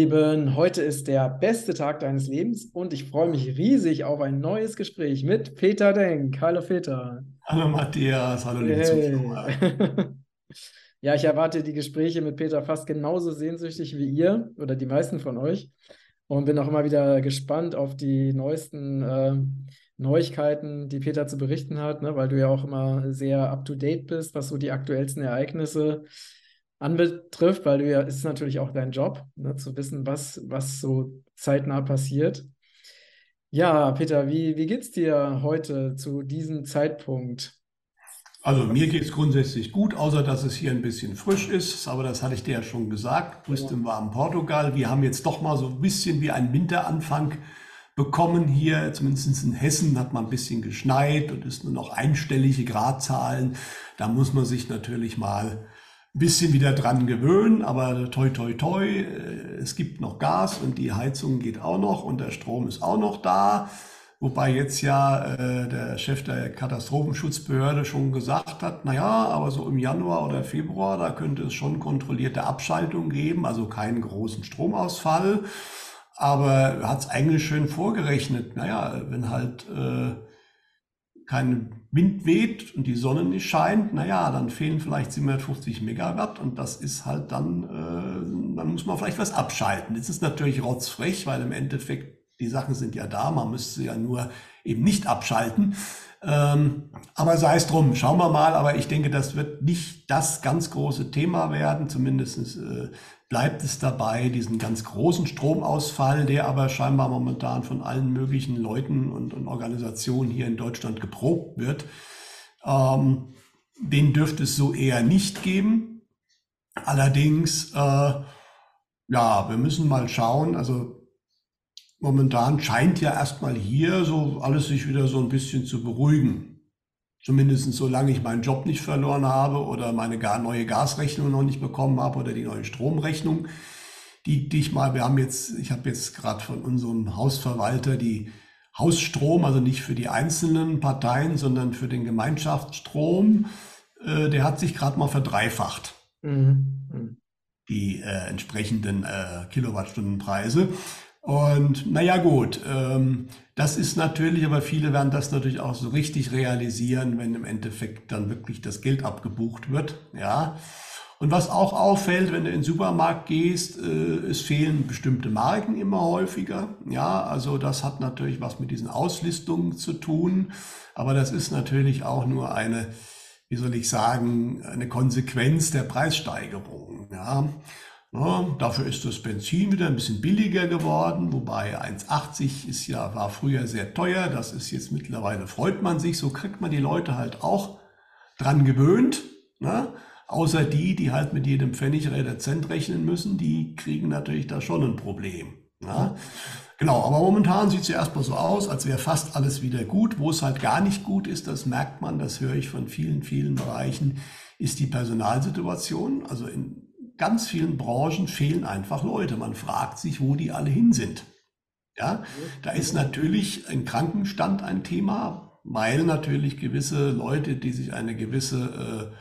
Lieben, heute ist der beste Tag deines Lebens und ich freue mich riesig auf ein neues Gespräch mit Peter Denk. Hallo Peter. Hallo Matthias, hallo liebe Hey. Zuschauer. Ja, ich erwarte die Gespräche mit Peter fast genauso sehnsüchtig wie ihr oder die meisten von euch und bin auch immer wieder gespannt auf die neuesten äh, Neuigkeiten, die Peter zu berichten hat, ne, weil du ja auch immer sehr up-to-date bist, was so die aktuellsten Ereignisse anbetrifft, weil du ja, es ist natürlich auch dein Job, ne, zu wissen, was, was so zeitnah passiert. Ja, Peter, wie, wie geht's dir heute zu diesem Zeitpunkt? Also mir geht es grundsätzlich gut, außer dass es hier ein bisschen frisch ist, aber das hatte ich dir ja schon gesagt. Du bist im warmen Portugal. Wir haben jetzt doch mal so ein bisschen wie einen Winteranfang bekommen hier, zumindest in Hessen hat man ein bisschen geschneit und ist nur noch einstellige Gradzahlen. Da muss man sich natürlich mal bisschen wieder dran gewöhnen, aber toi toi toi, äh, es gibt noch Gas und die Heizung geht auch noch und der Strom ist auch noch da. Wobei jetzt ja äh, der Chef der Katastrophenschutzbehörde schon gesagt hat, na ja, aber so im Januar oder Februar, da könnte es schon kontrollierte Abschaltung geben, also keinen großen Stromausfall. Aber er hat es eigentlich schön vorgerechnet. Naja, wenn halt äh, kein Wind weht und die Sonne nicht scheint, naja, dann fehlen vielleicht 750 Megawatt und das ist halt dann, äh, dann muss man vielleicht was abschalten. Jetzt ist natürlich rotzfrech, weil im Endeffekt die Sachen sind ja da, man müsste ja nur eben nicht abschalten. Ähm, aber sei es drum, schauen wir mal. Aber ich denke, das wird nicht das ganz große Thema werden. Zumindest äh, bleibt es dabei, diesen ganz großen Stromausfall, der aber scheinbar momentan von allen möglichen Leuten und, und Organisationen hier in Deutschland geprobt wird. Ähm, den dürfte es so eher nicht geben. Allerdings, äh, ja, wir müssen mal schauen. Also Momentan scheint ja erstmal hier so alles sich wieder so ein bisschen zu beruhigen. Zumindest solange ich meinen Job nicht verloren habe oder meine gar neue Gasrechnung noch nicht bekommen habe oder die neue Stromrechnung, die, die ich mal, wir haben jetzt, ich habe jetzt gerade von unserem Hausverwalter die Hausstrom, also nicht für die einzelnen Parteien, sondern für den Gemeinschaftsstrom, äh, der hat sich gerade mal verdreifacht Mhm. Mhm. die äh, entsprechenden äh, Kilowattstundenpreise. Und naja gut, ähm, das ist natürlich, aber viele werden das natürlich auch so richtig realisieren, wenn im Endeffekt dann wirklich das Geld abgebucht wird. Ja. Und was auch auffällt, wenn du in den Supermarkt gehst, äh, es fehlen bestimmte Marken immer häufiger. Ja, also das hat natürlich was mit diesen Auslistungen zu tun. Aber das ist natürlich auch nur eine, wie soll ich sagen, eine Konsequenz der Preissteigerung. Ja. Ja, dafür ist das Benzin wieder ein bisschen billiger geworden, wobei 1,80 ist ja, war früher sehr teuer. Das ist jetzt mittlerweile freut man sich. So kriegt man die Leute halt auch dran gewöhnt. Ne? Außer die, die halt mit jedem Pfennig oder Cent rechnen müssen, die kriegen natürlich da schon ein Problem. Ne? Genau, aber momentan sieht es ja erstmal so aus, als wäre fast alles wieder gut. Wo es halt gar nicht gut ist, das merkt man, das höre ich von vielen, vielen Bereichen, ist die Personalsituation. Also in ganz vielen Branchen fehlen einfach Leute. Man fragt sich, wo die alle hin sind. Ja, da ist natürlich ein Krankenstand ein Thema, weil natürlich gewisse Leute, die sich eine gewisse, äh,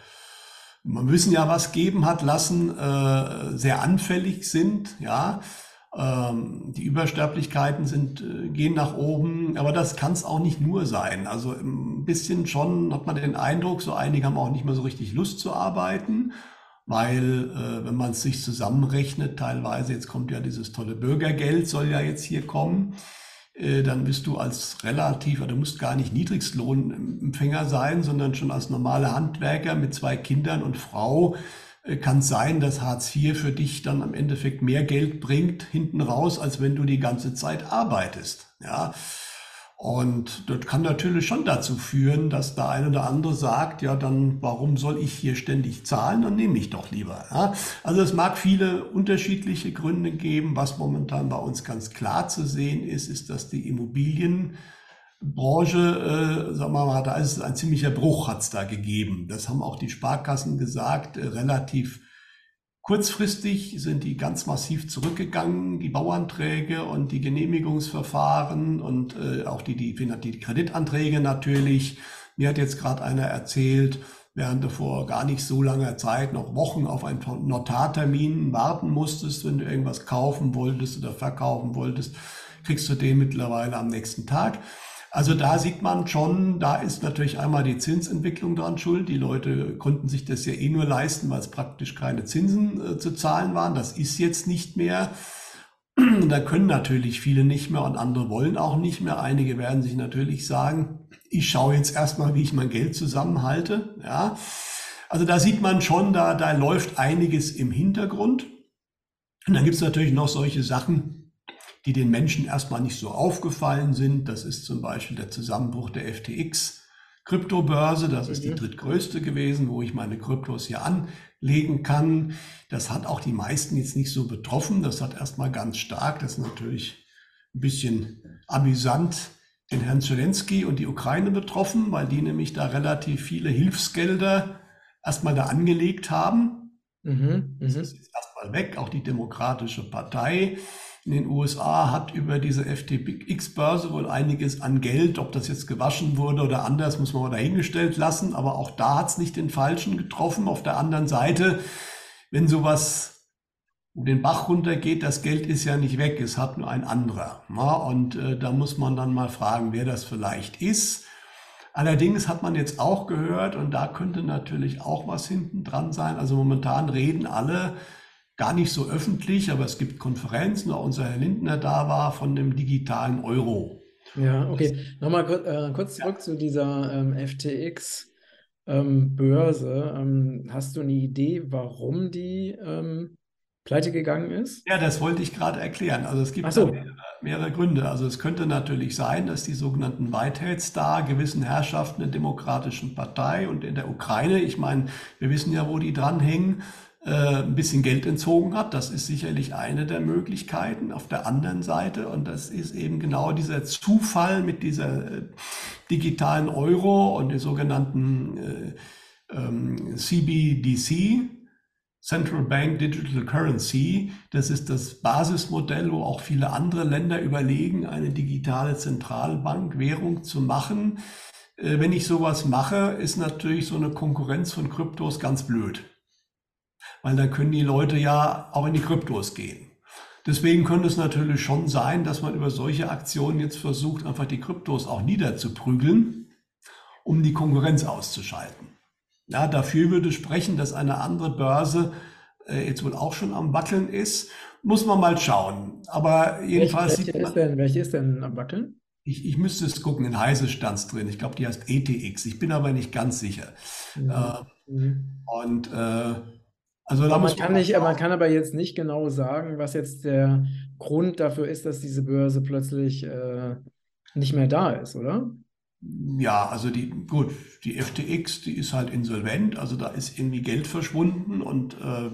man wissen ja was geben hat lassen, äh, sehr anfällig sind. Ja, ähm, die Übersterblichkeiten sind, äh, gehen nach oben, aber das kann es auch nicht nur sein. Also ein bisschen schon hat man den Eindruck, so einige haben auch nicht mehr so richtig Lust zu arbeiten weil äh, wenn man es sich zusammenrechnet, teilweise, jetzt kommt ja dieses tolle Bürgergeld, soll ja jetzt hier kommen, äh, dann bist du als relativ, oder du musst gar nicht Niedrigstlohnempfänger sein, sondern schon als normaler Handwerker mit zwei Kindern und Frau äh, kann es sein, dass Hartz IV für dich dann am Endeffekt mehr Geld bringt hinten raus, als wenn du die ganze Zeit arbeitest. Ja. Und das kann natürlich schon dazu führen, dass der eine oder andere sagt, ja, dann warum soll ich hier ständig zahlen? Dann nehme ich doch lieber. Ja? Also es mag viele unterschiedliche Gründe geben. Was momentan bei uns ganz klar zu sehen ist, ist, dass die Immobilienbranche, äh, sagen wir mal, da ist ein ziemlicher Bruch hat es da gegeben. Das haben auch die Sparkassen gesagt, äh, relativ Kurzfristig sind die ganz massiv zurückgegangen, die Bauanträge und die Genehmigungsverfahren und äh, auch die, die, die Kreditanträge natürlich. Mir hat jetzt gerade einer erzählt, während du vor gar nicht so langer Zeit noch Wochen auf einen Notartermin warten musstest, wenn du irgendwas kaufen wolltest oder verkaufen wolltest, kriegst du den mittlerweile am nächsten Tag. Also da sieht man schon, da ist natürlich einmal die Zinsentwicklung dran schuld. Die Leute konnten sich das ja eh nur leisten, weil es praktisch keine Zinsen äh, zu zahlen waren. Das ist jetzt nicht mehr. Da können natürlich viele nicht mehr und andere wollen auch nicht mehr. Einige werden sich natürlich sagen, ich schaue jetzt erstmal, wie ich mein Geld zusammenhalte. Ja. Also da sieht man schon, da, da läuft einiges im Hintergrund. Und dann gibt es natürlich noch solche Sachen, die den Menschen erstmal nicht so aufgefallen sind. Das ist zum Beispiel der Zusammenbruch der FTX Kryptobörse. Das ist die mhm. drittgrößte gewesen, wo ich meine Kryptos hier anlegen kann. Das hat auch die meisten jetzt nicht so betroffen. Das hat erstmal ganz stark, das ist natürlich ein bisschen amüsant, den Herrn Zelensky und die Ukraine betroffen, weil die nämlich da relativ viele Hilfsgelder erstmal da angelegt haben. Mhm, das mhm. ist erstmal weg. Auch die Demokratische Partei in den USA hat über diese FTX-Börse wohl einiges an Geld, ob das jetzt gewaschen wurde oder anders, muss man mal dahingestellt lassen. Aber auch da hat es nicht den Falschen getroffen. Auf der anderen Seite, wenn sowas den Bach runtergeht, das Geld ist ja nicht weg, es hat nur ein anderer. Ja, und äh, da muss man dann mal fragen, wer das vielleicht ist. Allerdings hat man jetzt auch gehört, und da könnte natürlich auch was hinten dran sein. Also momentan reden alle gar nicht so öffentlich, aber es gibt Konferenzen, auch unser Herr Lindner da war, von dem digitalen Euro. Ja, okay. Nochmal kurz, äh, kurz zurück ja. zu dieser ähm, FTX-Börse. Ähm, ähm, hast du eine Idee, warum die ähm, pleite gegangen ist? Ja, das wollte ich gerade erklären. Also es gibt so. mehrere, mehrere, Gründe. Also es könnte natürlich sein, dass die sogenannten Whiteheads da gewissen Herrschaften der Demokratischen Partei und in der Ukraine, ich meine, wir wissen ja, wo die dranhängen, ein bisschen Geld entzogen hat. Das ist sicherlich eine der Möglichkeiten. Auf der anderen Seite, und das ist eben genau dieser Zufall mit dieser äh, digitalen Euro und der sogenannten äh, ähm, CBDC, Central Bank Digital Currency. Das ist das Basismodell, wo auch viele andere Länder überlegen, eine digitale Zentralbankwährung zu machen. Äh, wenn ich sowas mache, ist natürlich so eine Konkurrenz von Kryptos ganz blöd. Weil da können die Leute ja auch in die Kryptos gehen. Deswegen könnte es natürlich schon sein, dass man über solche Aktionen jetzt versucht, einfach die Kryptos auch niederzuprügeln, um die Konkurrenz auszuschalten. Ja, dafür würde sprechen, dass eine andere Börse äh, jetzt wohl auch schon am Wackeln ist. Muss man mal schauen. Aber jedenfalls. Welche, welche, ist, denn, welche ist denn am Wackeln? Ich, ich müsste es gucken, in Heise stand es drin. Ich glaube, die heißt ETX. Ich bin aber nicht ganz sicher. Mhm. Äh, mhm. Und äh, also da man kann nicht, man kann aber jetzt nicht genau sagen, was jetzt der Grund dafür ist, dass diese Börse plötzlich äh, nicht mehr da ist, oder? Ja, also die, gut, die FTX, die ist halt insolvent, also da ist irgendwie Geld verschwunden und äh,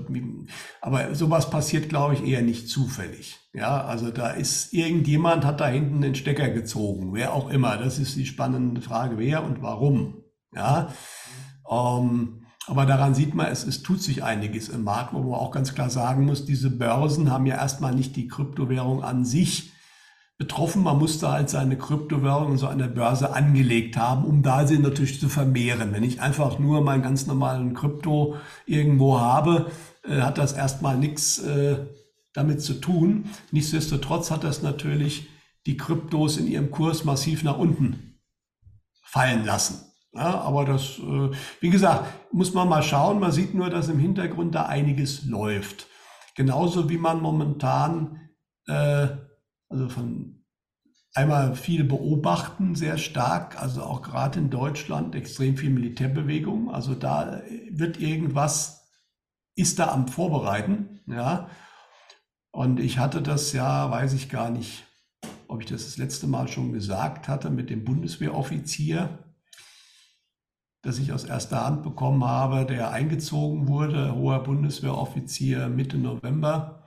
aber sowas passiert, glaube ich, eher nicht zufällig. Ja, also da ist irgendjemand hat da hinten den Stecker gezogen, wer auch immer. Das ist die spannende Frage, wer und warum. Ja, ähm, aber daran sieht man, es, es tut sich einiges im Markt, wo man auch ganz klar sagen muss, diese Börsen haben ja erstmal nicht die Kryptowährung an sich betroffen. Man musste halt seine Kryptowährung so einer Börse angelegt haben, um da sie natürlich zu vermehren. Wenn ich einfach nur meinen ganz normalen Krypto irgendwo habe, äh, hat das erstmal nichts äh, damit zu tun. Nichtsdestotrotz hat das natürlich die Kryptos in ihrem Kurs massiv nach unten fallen lassen. Ja, aber das, äh, wie gesagt, muss man mal schauen. Man sieht nur, dass im Hintergrund da einiges läuft. Genauso wie man momentan äh, also von einmal viel beobachten, sehr stark, also auch gerade in Deutschland extrem viel Militärbewegung. Also da wird irgendwas, ist da am Vorbereiten, ja. Und ich hatte das ja, weiß ich gar nicht, ob ich das das letzte Mal schon gesagt hatte, mit dem Bundeswehroffizier, das ich aus erster Hand bekommen habe, der eingezogen wurde, hoher Bundeswehroffizier Mitte November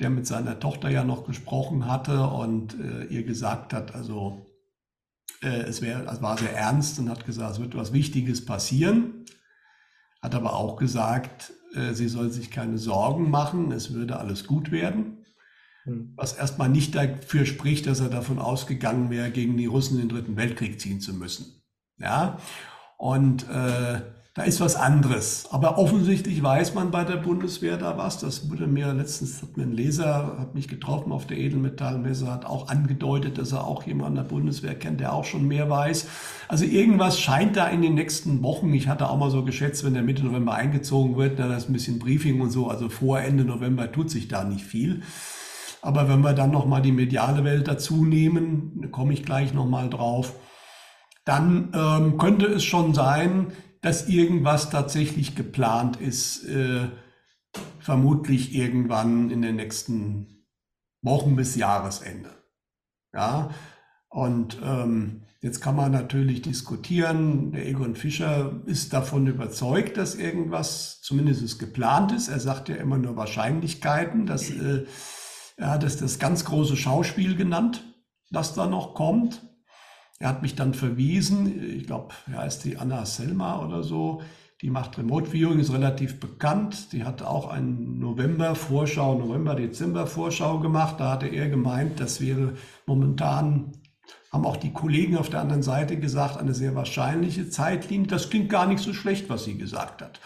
der mit seiner Tochter ja noch gesprochen hatte und äh, ihr gesagt hat, also äh, es, wär, es war sehr ernst und hat gesagt, es wird was Wichtiges passieren. Hat aber auch gesagt, äh, sie soll sich keine Sorgen machen, es würde alles gut werden. Hm. Was erstmal nicht dafür spricht, dass er davon ausgegangen wäre, gegen die Russen den Dritten Weltkrieg ziehen zu müssen. Ja, und äh, da ist was anderes. Aber offensichtlich weiß man bei der Bundeswehr da was. Das wurde mir letztens, hat mir ein Leser, hat mich getroffen auf der Edelmetallmesse, hat auch angedeutet, dass er auch jemanden der Bundeswehr kennt, der auch schon mehr weiß. Also irgendwas scheint da in den nächsten Wochen, ich hatte auch mal so geschätzt, wenn der Mitte November eingezogen wird, da ist ein bisschen Briefing und so, also vor Ende November tut sich da nicht viel. Aber wenn wir dann nochmal die mediale Welt dazu nehmen, komme ich gleich nochmal drauf, dann ähm, könnte es schon sein, dass irgendwas tatsächlich geplant ist, äh, vermutlich irgendwann in den nächsten Wochen bis Jahresende. Ja, und ähm, jetzt kann man natürlich diskutieren. Der Egon Fischer ist davon überzeugt, dass irgendwas zumindest geplant ist. Er sagt ja immer nur Wahrscheinlichkeiten. Dass, äh, er hat es das ganz große Schauspiel genannt, das da noch kommt. Er hat mich dann verwiesen, ich glaube, er heißt die Anna Selma oder so, die macht Remote Viewing, ist relativ bekannt. Die hat auch einen November-Vorschau, November-Dezember-Vorschau gemacht. Da hatte er gemeint, das wäre momentan, haben auch die Kollegen auf der anderen Seite gesagt, eine sehr wahrscheinliche Zeitlinie. Das klingt gar nicht so schlecht, was sie gesagt hat.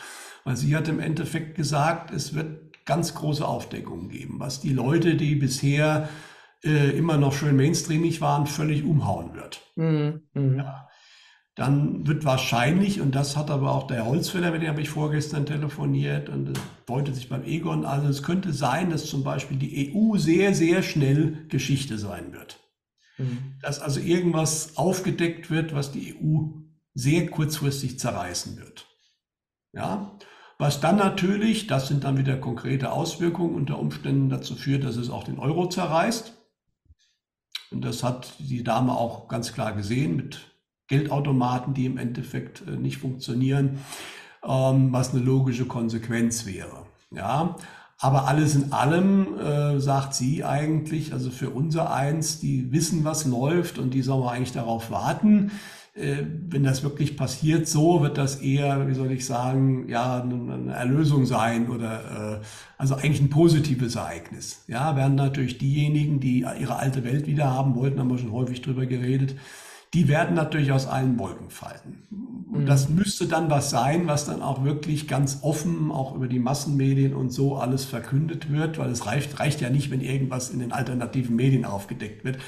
Weil sie hat im Endeffekt gesagt, es wird ganz große Aufdeckungen geben, was die Leute, die bisher äh, immer noch schön mainstreamig waren, völlig umhauen wird. Mhm. mhm. Ja. Dann wird wahrscheinlich, und das hat aber auch der Holzfäller, mit dem habe ich vorgestern telefoniert und das deutet sich beim Egon, also es könnte sein, dass zum Beispiel die EU sehr, sehr schnell Geschichte sein wird. Mhm. Dass also irgendwas aufgedeckt wird, was die EU sehr kurzfristig zerreißen wird. Ja, was dann natürlich, das sind dann wieder konkrete Auswirkungen, unter Umständen dazu führt, dass es auch den Euro zerreißt. Und das hat die Dame auch ganz klar gesehen mit Geldautomaten, die im Endeffekt äh, nicht funktionieren, ähm, was eine logische Konsequenz wäre. Ja, aber alles in allem äh, sagt sie eigentlich, also für unser Eins, die wissen, was läuft und die sollen wir eigentlich darauf warten. Äh, wenn das wirklich passiert, so wird das eher, wie soll ich sagen, ja, eine Erlösung sein oder äh, also eigentlich ein positives Ereignis. Ja, werden natürlich diejenigen, die ihre alte Welt wieder haben wollten, haben wir schon häufig drüber geredet, die werden natürlich aus allen Wolken fallen. Und das mhm. müsste dann was sein, was dann auch wirklich ganz offen, auch über die Massenmedien und so alles verkündet wird, weil es reicht, reicht ja nicht, wenn irgendwas in den alternativen Medien aufgedeckt wird.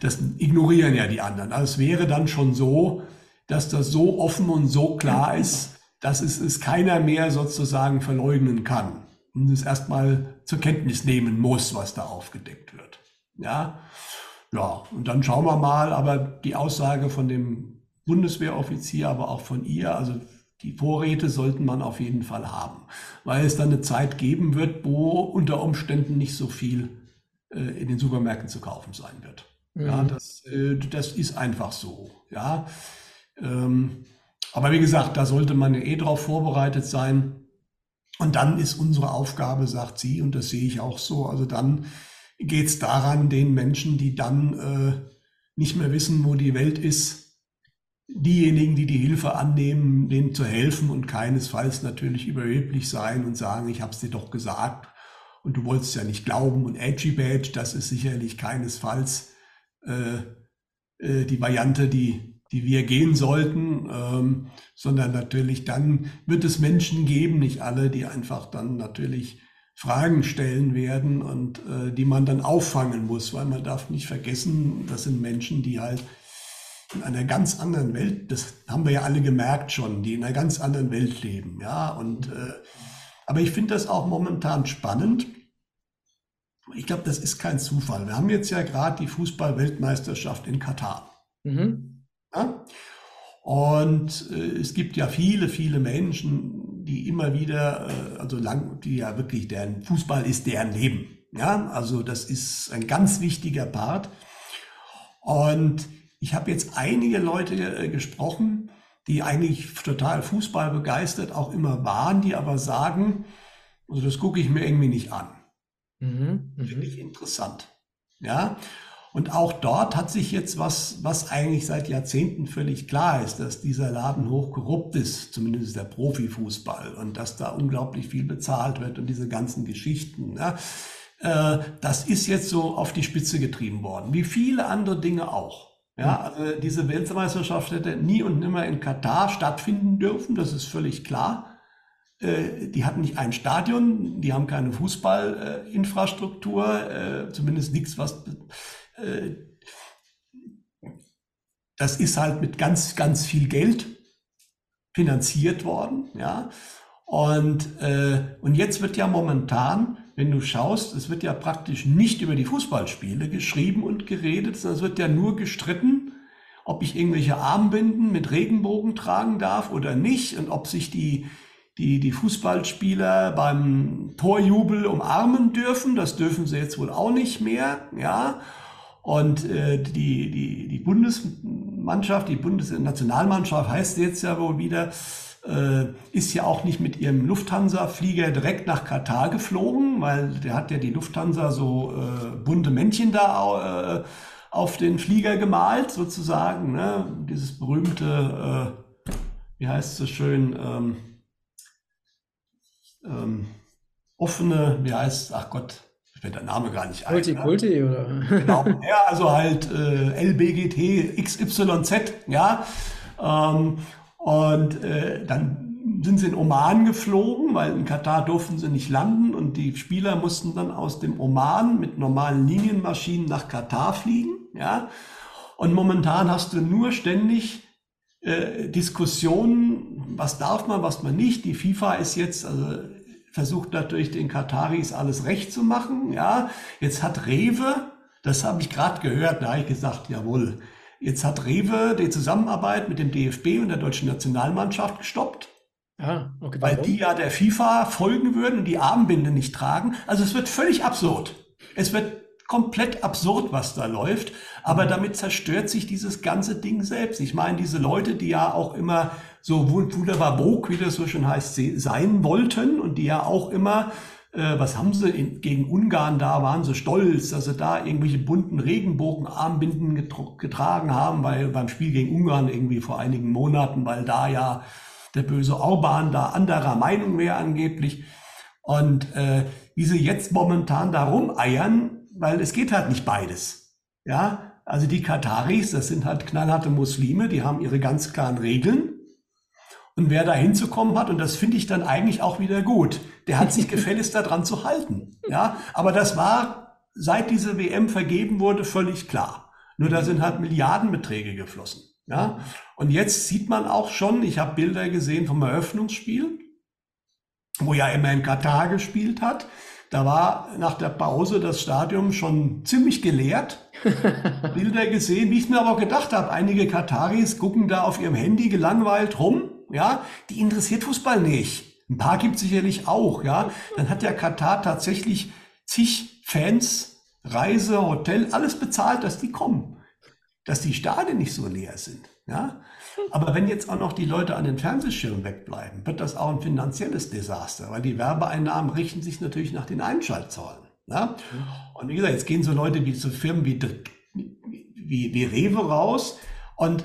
Das ignorieren ja die anderen. Also es wäre dann schon so, dass das so offen und so klar ist, dass es, es keiner mehr sozusagen verleugnen kann und es erstmal zur Kenntnis nehmen muss, was da aufgedeckt wird. Ja, ja, und dann schauen wir mal, aber die Aussage von dem Bundeswehroffizier, aber auch von ihr, also die Vorräte sollten man auf jeden Fall haben, weil es dann eine Zeit geben wird, wo unter Umständen nicht so viel äh, in den Supermärkten zu kaufen sein wird. Mhm. Ja, das, äh, das ist einfach so. Ja, ähm, aber wie gesagt, da sollte man ja eh drauf vorbereitet sein. Und dann ist unsere Aufgabe, sagt sie, und das sehe ich auch so, also dann geht es daran, den Menschen, die dann äh, nicht mehr wissen, wo die Welt ist, diejenigen, die die Hilfe annehmen, denen zu helfen und keinesfalls natürlich überheblich sein und sagen, ich habe es dir doch gesagt und du wolltest ja nicht glauben und edgy badge, das ist sicherlich keinesfalls äh, äh, die Variante, die, die wir gehen sollten, ähm, sondern natürlich dann wird es Menschen geben, nicht alle, die einfach dann natürlich Fragen stellen werden und äh, die man dann auffangen muss, weil man darf nicht vergessen, das sind Menschen, die halt in einer ganz anderen Welt, das haben wir ja alle gemerkt schon, die in einer ganz anderen Welt leben, ja. Und äh, aber ich finde das auch momentan spannend. Ich glaube, das ist kein Zufall. Wir haben jetzt ja gerade die Fußball-Weltmeisterschaft in Katar. Mhm. Ja? Und äh, es gibt ja viele, viele Menschen, die immer wieder, äh, also lang, die ja wirklich, deren Fußball ist deren Leben. Ja, also das ist ein ganz wichtiger Part. Und ich habe jetzt einige Leute äh, gesprochen, die eigentlich total Fußball begeistert auch immer waren, die aber sagen, also das gucke ich mir irgendwie nicht an. Mhm, Finde ich interessant. Ja, und auch dort hat sich jetzt was, was eigentlich seit Jahrzehnten völlig klar ist, dass dieser Laden hochkorrupt ist, zumindest der Profifußball, und dass da unglaublich viel bezahlt wird und diese ganzen Geschichten. Ja. Äh, das ist jetzt so auf die Spitze getrieben worden, wie viele andere Dinge auch. Ja, also diese Weltmeisterschaft hätte nie und nimmer in Katar stattfinden dürfen, das ist völlig klar. Äh, die hatten nicht ein Stadion, die haben keine Fußballinfrastruktur, äh, zumindest nichts, was. Äh, das ist halt mit ganz, ganz viel Geld finanziert worden, ja. Und, und jetzt wird ja momentan wenn du schaust, es wird ja praktisch nicht über die Fußballspiele geschrieben und geredet, sondern es wird ja nur gestritten, ob ich irgendwelche Armbinden mit Regenbogen tragen darf oder nicht und ob sich die, die, die Fußballspieler beim Torjubel umarmen dürfen. Das dürfen sie jetzt wohl auch nicht mehr, ja. Und äh, die, die, die Bundesmannschaft, die Bundesnationalmannschaft heißt jetzt ja wohl wieder, äh, ist ja auch nicht mit ihrem Lufthansa-Flieger direkt nach Katar geflogen, weil der hat ja die Lufthansa so äh, bunte Männchen da äh, auf den Flieger gemalt, sozusagen. Ne? Dieses berühmte, äh, wie heißt es so schön, ähm, ähm, offene, wie heißt, ach Gott, fällt der Name gar nicht ein. Kulti, ne? Oder? Genau, ja, also halt äh, LBGT XYZ, ja. Ähm, und äh, dann sind sie in Oman geflogen, weil in Katar durften sie nicht landen und die Spieler mussten dann aus dem Oman mit normalen Linienmaschinen nach Katar fliegen. Ja? Und momentan hast du nur ständig äh, Diskussionen, was darf man, was man nicht. Die FIFA ist jetzt, also versucht natürlich den Kataris alles recht zu machen. Ja, jetzt hat Rewe, das habe ich gerade gehört, da habe ich gesagt, jawohl, Jetzt hat Rewe die Zusammenarbeit mit dem DFB und der deutschen Nationalmannschaft gestoppt. Ah, okay. Weil die ja der FIFA folgen würden und die Armbinde nicht tragen. Also es wird völlig absurd. Es wird komplett absurd, was da läuft. Aber mhm. damit zerstört sich dieses ganze Ding selbst. Ich meine, diese Leute, die ja auch immer so wunderbar woke, wie das so schon heißt, sein wollten und die ja auch immer äh, was haben sie in, gegen Ungarn da, waren sie stolz, dass sie da irgendwelche bunten Regenbogenarmbinden getragen haben, weil beim Spiel gegen Ungarn irgendwie vor einigen Monaten, weil da ja der böse Orban da anderer Meinung wäre angeblich. Und äh, wie sie jetzt momentan da rumeiern, weil es geht halt nicht beides. Ja, also die Kataris, das sind halt knallharte Muslime, die haben ihre ganz klaren Regeln. Und wer da hinzukommen hat, und das finde ich dann eigentlich auch wieder gut, der hat sich gefälligst daran zu halten. Ja, aber das war, seit diese WM vergeben wurde, völlig klar. Nur da sind halt Milliardenbeträge geflossen. Ja, und jetzt sieht man auch schon, ich habe Bilder gesehen vom Eröffnungsspiel, wo ja immer in Katar gespielt hat. Da war nach der Pause das Stadion schon ziemlich geleert. Bilder gesehen, wie ich mir aber gedacht habe, einige Kataris gucken da auf ihrem Handy gelangweilt rum ja, die interessiert Fußball nicht. Ein paar gibt es sicherlich auch, ja. Dann hat der Katar tatsächlich zig Fans, Reise, Hotel, alles bezahlt, dass die kommen. Dass die Stadien nicht so leer sind, ja. Aber wenn jetzt auch noch die Leute an den Fernsehschirmen wegbleiben, wird das auch ein finanzielles Desaster, weil die Werbeeinnahmen richten sich natürlich nach den Einschaltzahlen. Ja? Und wie gesagt, jetzt gehen so Leute wie so Firmen wie, wie, wie Rewe raus und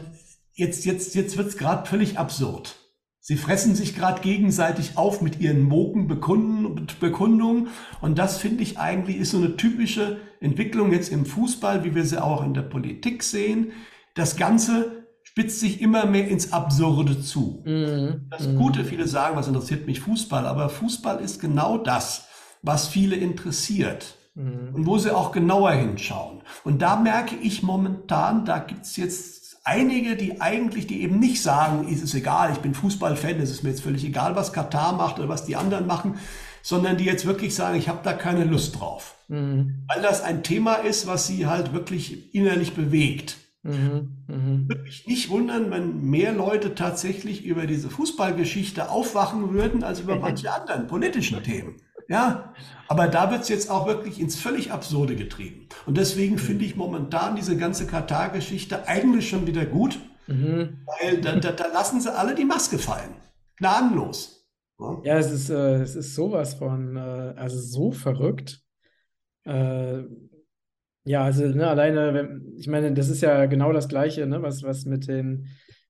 jetzt, jetzt, jetzt wird es gerade völlig absurd. Sie fressen sich gerade gegenseitig auf mit ihren Mokenbekundungen. Und das finde ich eigentlich ist so eine typische Entwicklung jetzt im Fußball, wie wir sie auch in der Politik sehen. Das Ganze spitzt sich immer mehr ins Absurde zu. Mhm. Das mhm. Gute, viele sagen, was interessiert mich Fußball, aber Fußball ist genau das, was viele interessiert. Mhm. Und wo sie auch genauer hinschauen. Und da merke ich momentan, da gibt es jetzt einige, die eigentlich, die eben nicht sagen, ist es egal, ich bin Fußballfan, es ist mir jetzt völlig egal, was Katar macht oder was die anderen machen, sondern die jetzt wirklich sagen, ich habe da keine Lust drauf. Mhm. Weil das ein Thema ist, was sie halt wirklich innerlich bewegt. Mhm. Mhm. Würde mich nicht wundern, wenn mehr Leute tatsächlich über diese Fußballgeschichte aufwachen würden, als über manche anderen politischen Themen. Ja, aber da wird es jetzt auch wirklich ins völlig Absurde getrieben. Und deswegen finde ich momentan diese ganze Katar-Geschichte eigentlich schon wieder gut, mhm. weil da, da, da, lassen sie alle die Maske fallen. Gnadenlos. Ja, ja es, ist, äh, es ist sowas von, äh, also so verrückt. Äh, ja, also ne, alleine, ich meine, das ist ja genau das Gleiche, ne, was, was mit den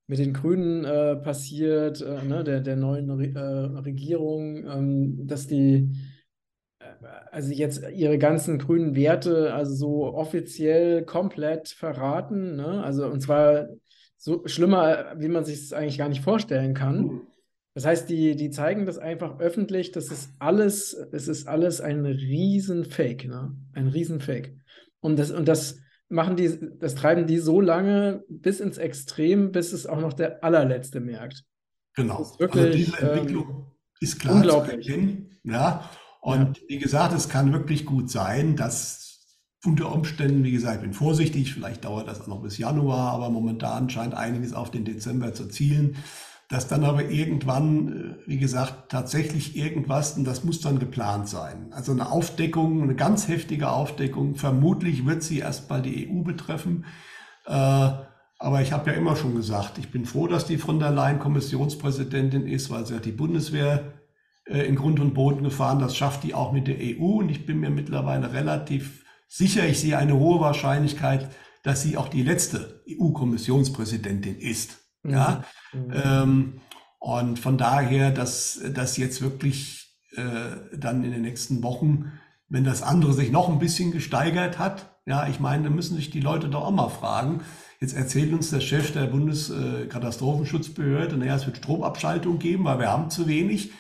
mit den Grünen äh, passiert, äh, ne, der, der neuen Re äh, Regierung, ähm, dass die also jetzt ihre ganzen grünen Werte, also so offiziell komplett verraten, ne? Also und zwar so schlimmer, wie man sich es eigentlich gar nicht vorstellen kann. Das heißt, die, die zeigen das einfach öffentlich, das ist alles, es ist alles ein Riesenfake, ne? Ein Riesenfake. Und das, und das machen die, das treiben die so lange bis ins Extrem, bis es auch noch der allerletzte merkt. Genau. Wirklich, also diese Entwicklung ähm, ist klar unglaublich. zu erkennen. Ja. Und ja. wie gesagt, es kann wirklich gut sein, dass unter Umständen, wie gesagt, ich bin vorsichtig, vielleicht dauert das auch noch bis Januar, aber momentan scheint einiges auf den Dezember zu zielen dass dann aber irgendwann, äh, wie gesagt, tatsächlich irgendwas, und das muss dann geplant sein. Also eine Aufdeckung, eine ganz heftige Aufdeckung, vermutlich wird sie erstmal die EU betreffen. Äh, aber ich habe ja immer schon gesagt, ich bin froh, dass die von der Leyen Kommissionspräsidentin ist, weil sie hat die Bundeswehr äh, in Grund und Boden gefahren. Das schafft die auch mit der EU. Und ich bin mir mittlerweile relativ sicher, ich sehe eine hohe Wahrscheinlichkeit, dass sie auch die letzte EU-Kommissionspräsidentin ist. Ja, mhm. ähm, und von daher, dass das jetzt wirklich äh, dann in den nächsten Wochen, wenn das andere sich noch ein bisschen gesteigert hat, ja, ich meine, da müssen sich die Leute doch auch mal fragen. Jetzt erzählt uns der Chef der Bundeskatastrophenschützbehörde, naja, es wird Stromabschaltung geben, weil wir haben zu wenig.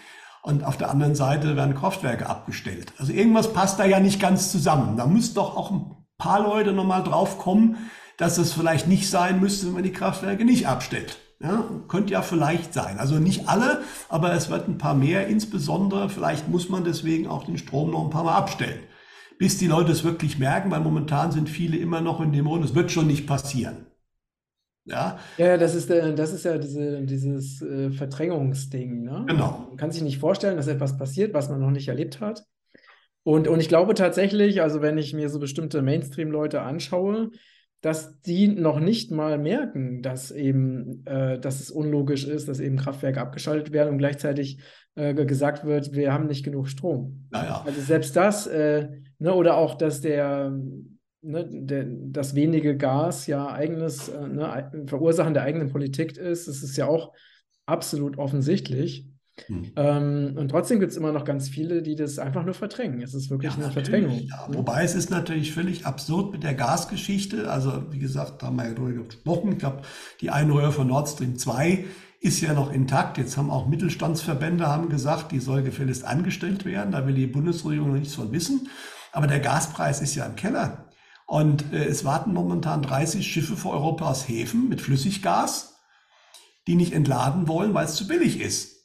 Und auf der anderen Seite werden Kraftwerke abgestellt. Also irgendwas passt da ja nicht ganz zusammen. Da müssen doch auch ein paar Leute nochmal drauf kommen, dass es vielleicht nicht sein müsste, wenn man die Kraftwerke nicht abstellt. Ja, könnte ja vielleicht sein. Also nicht alle, aber es wird ein paar mehr. Insbesondere, vielleicht muss man deswegen auch den Strom noch ein paar Mal abstellen. Bis die Leute es wirklich merken, weil momentan sind viele immer noch in dem Mond, es wird schon nicht passieren. Ja, ja das, ist, das ist ja diese, dieses äh, Verdrängungsding. Ne? Genau. Man kann sich nicht vorstellen, dass etwas passiert, was man noch nicht erlebt hat. Und, und ich glaube tatsächlich, also wenn ich mir so bestimmte Mainstream-Leute anschaue, dass die noch nicht mal merken, dass eben, äh, dass es unlogisch ist, dass eben Kraftwerke abgeschaltet werden und gleichzeitig äh, gesagt wird, wir haben nicht genug Strom. Naja. Also selbst das, äh, ne, oder auch, dass der, ne, der, das wenige Gas ja eigenes, äh, ne, Verursachen der eigenen Politik ist, das ist ja auch absolut offensichtlich. Hm. Ähm, und trotzdem gibt es immer noch ganz viele, die das einfach nur verdrängen. Es ist wirklich ja, eine Verdrängung. Ja. Wobei es ist natürlich völlig absurd mit der Gasgeschichte. Also, wie gesagt, da haben wir ja darüber gesprochen. Ich glaube, die Einröhre von Nord Stream 2 ist ja noch intakt. Jetzt haben auch Mittelstandsverbände haben gesagt, die soll gefälligst angestellt werden. Da will die Bundesregierung noch nichts von wissen. Aber der Gaspreis ist ja im Keller. Und äh, es warten momentan 30 Schiffe vor Europas Häfen mit Flüssiggas, die nicht entladen wollen, weil es zu billig ist.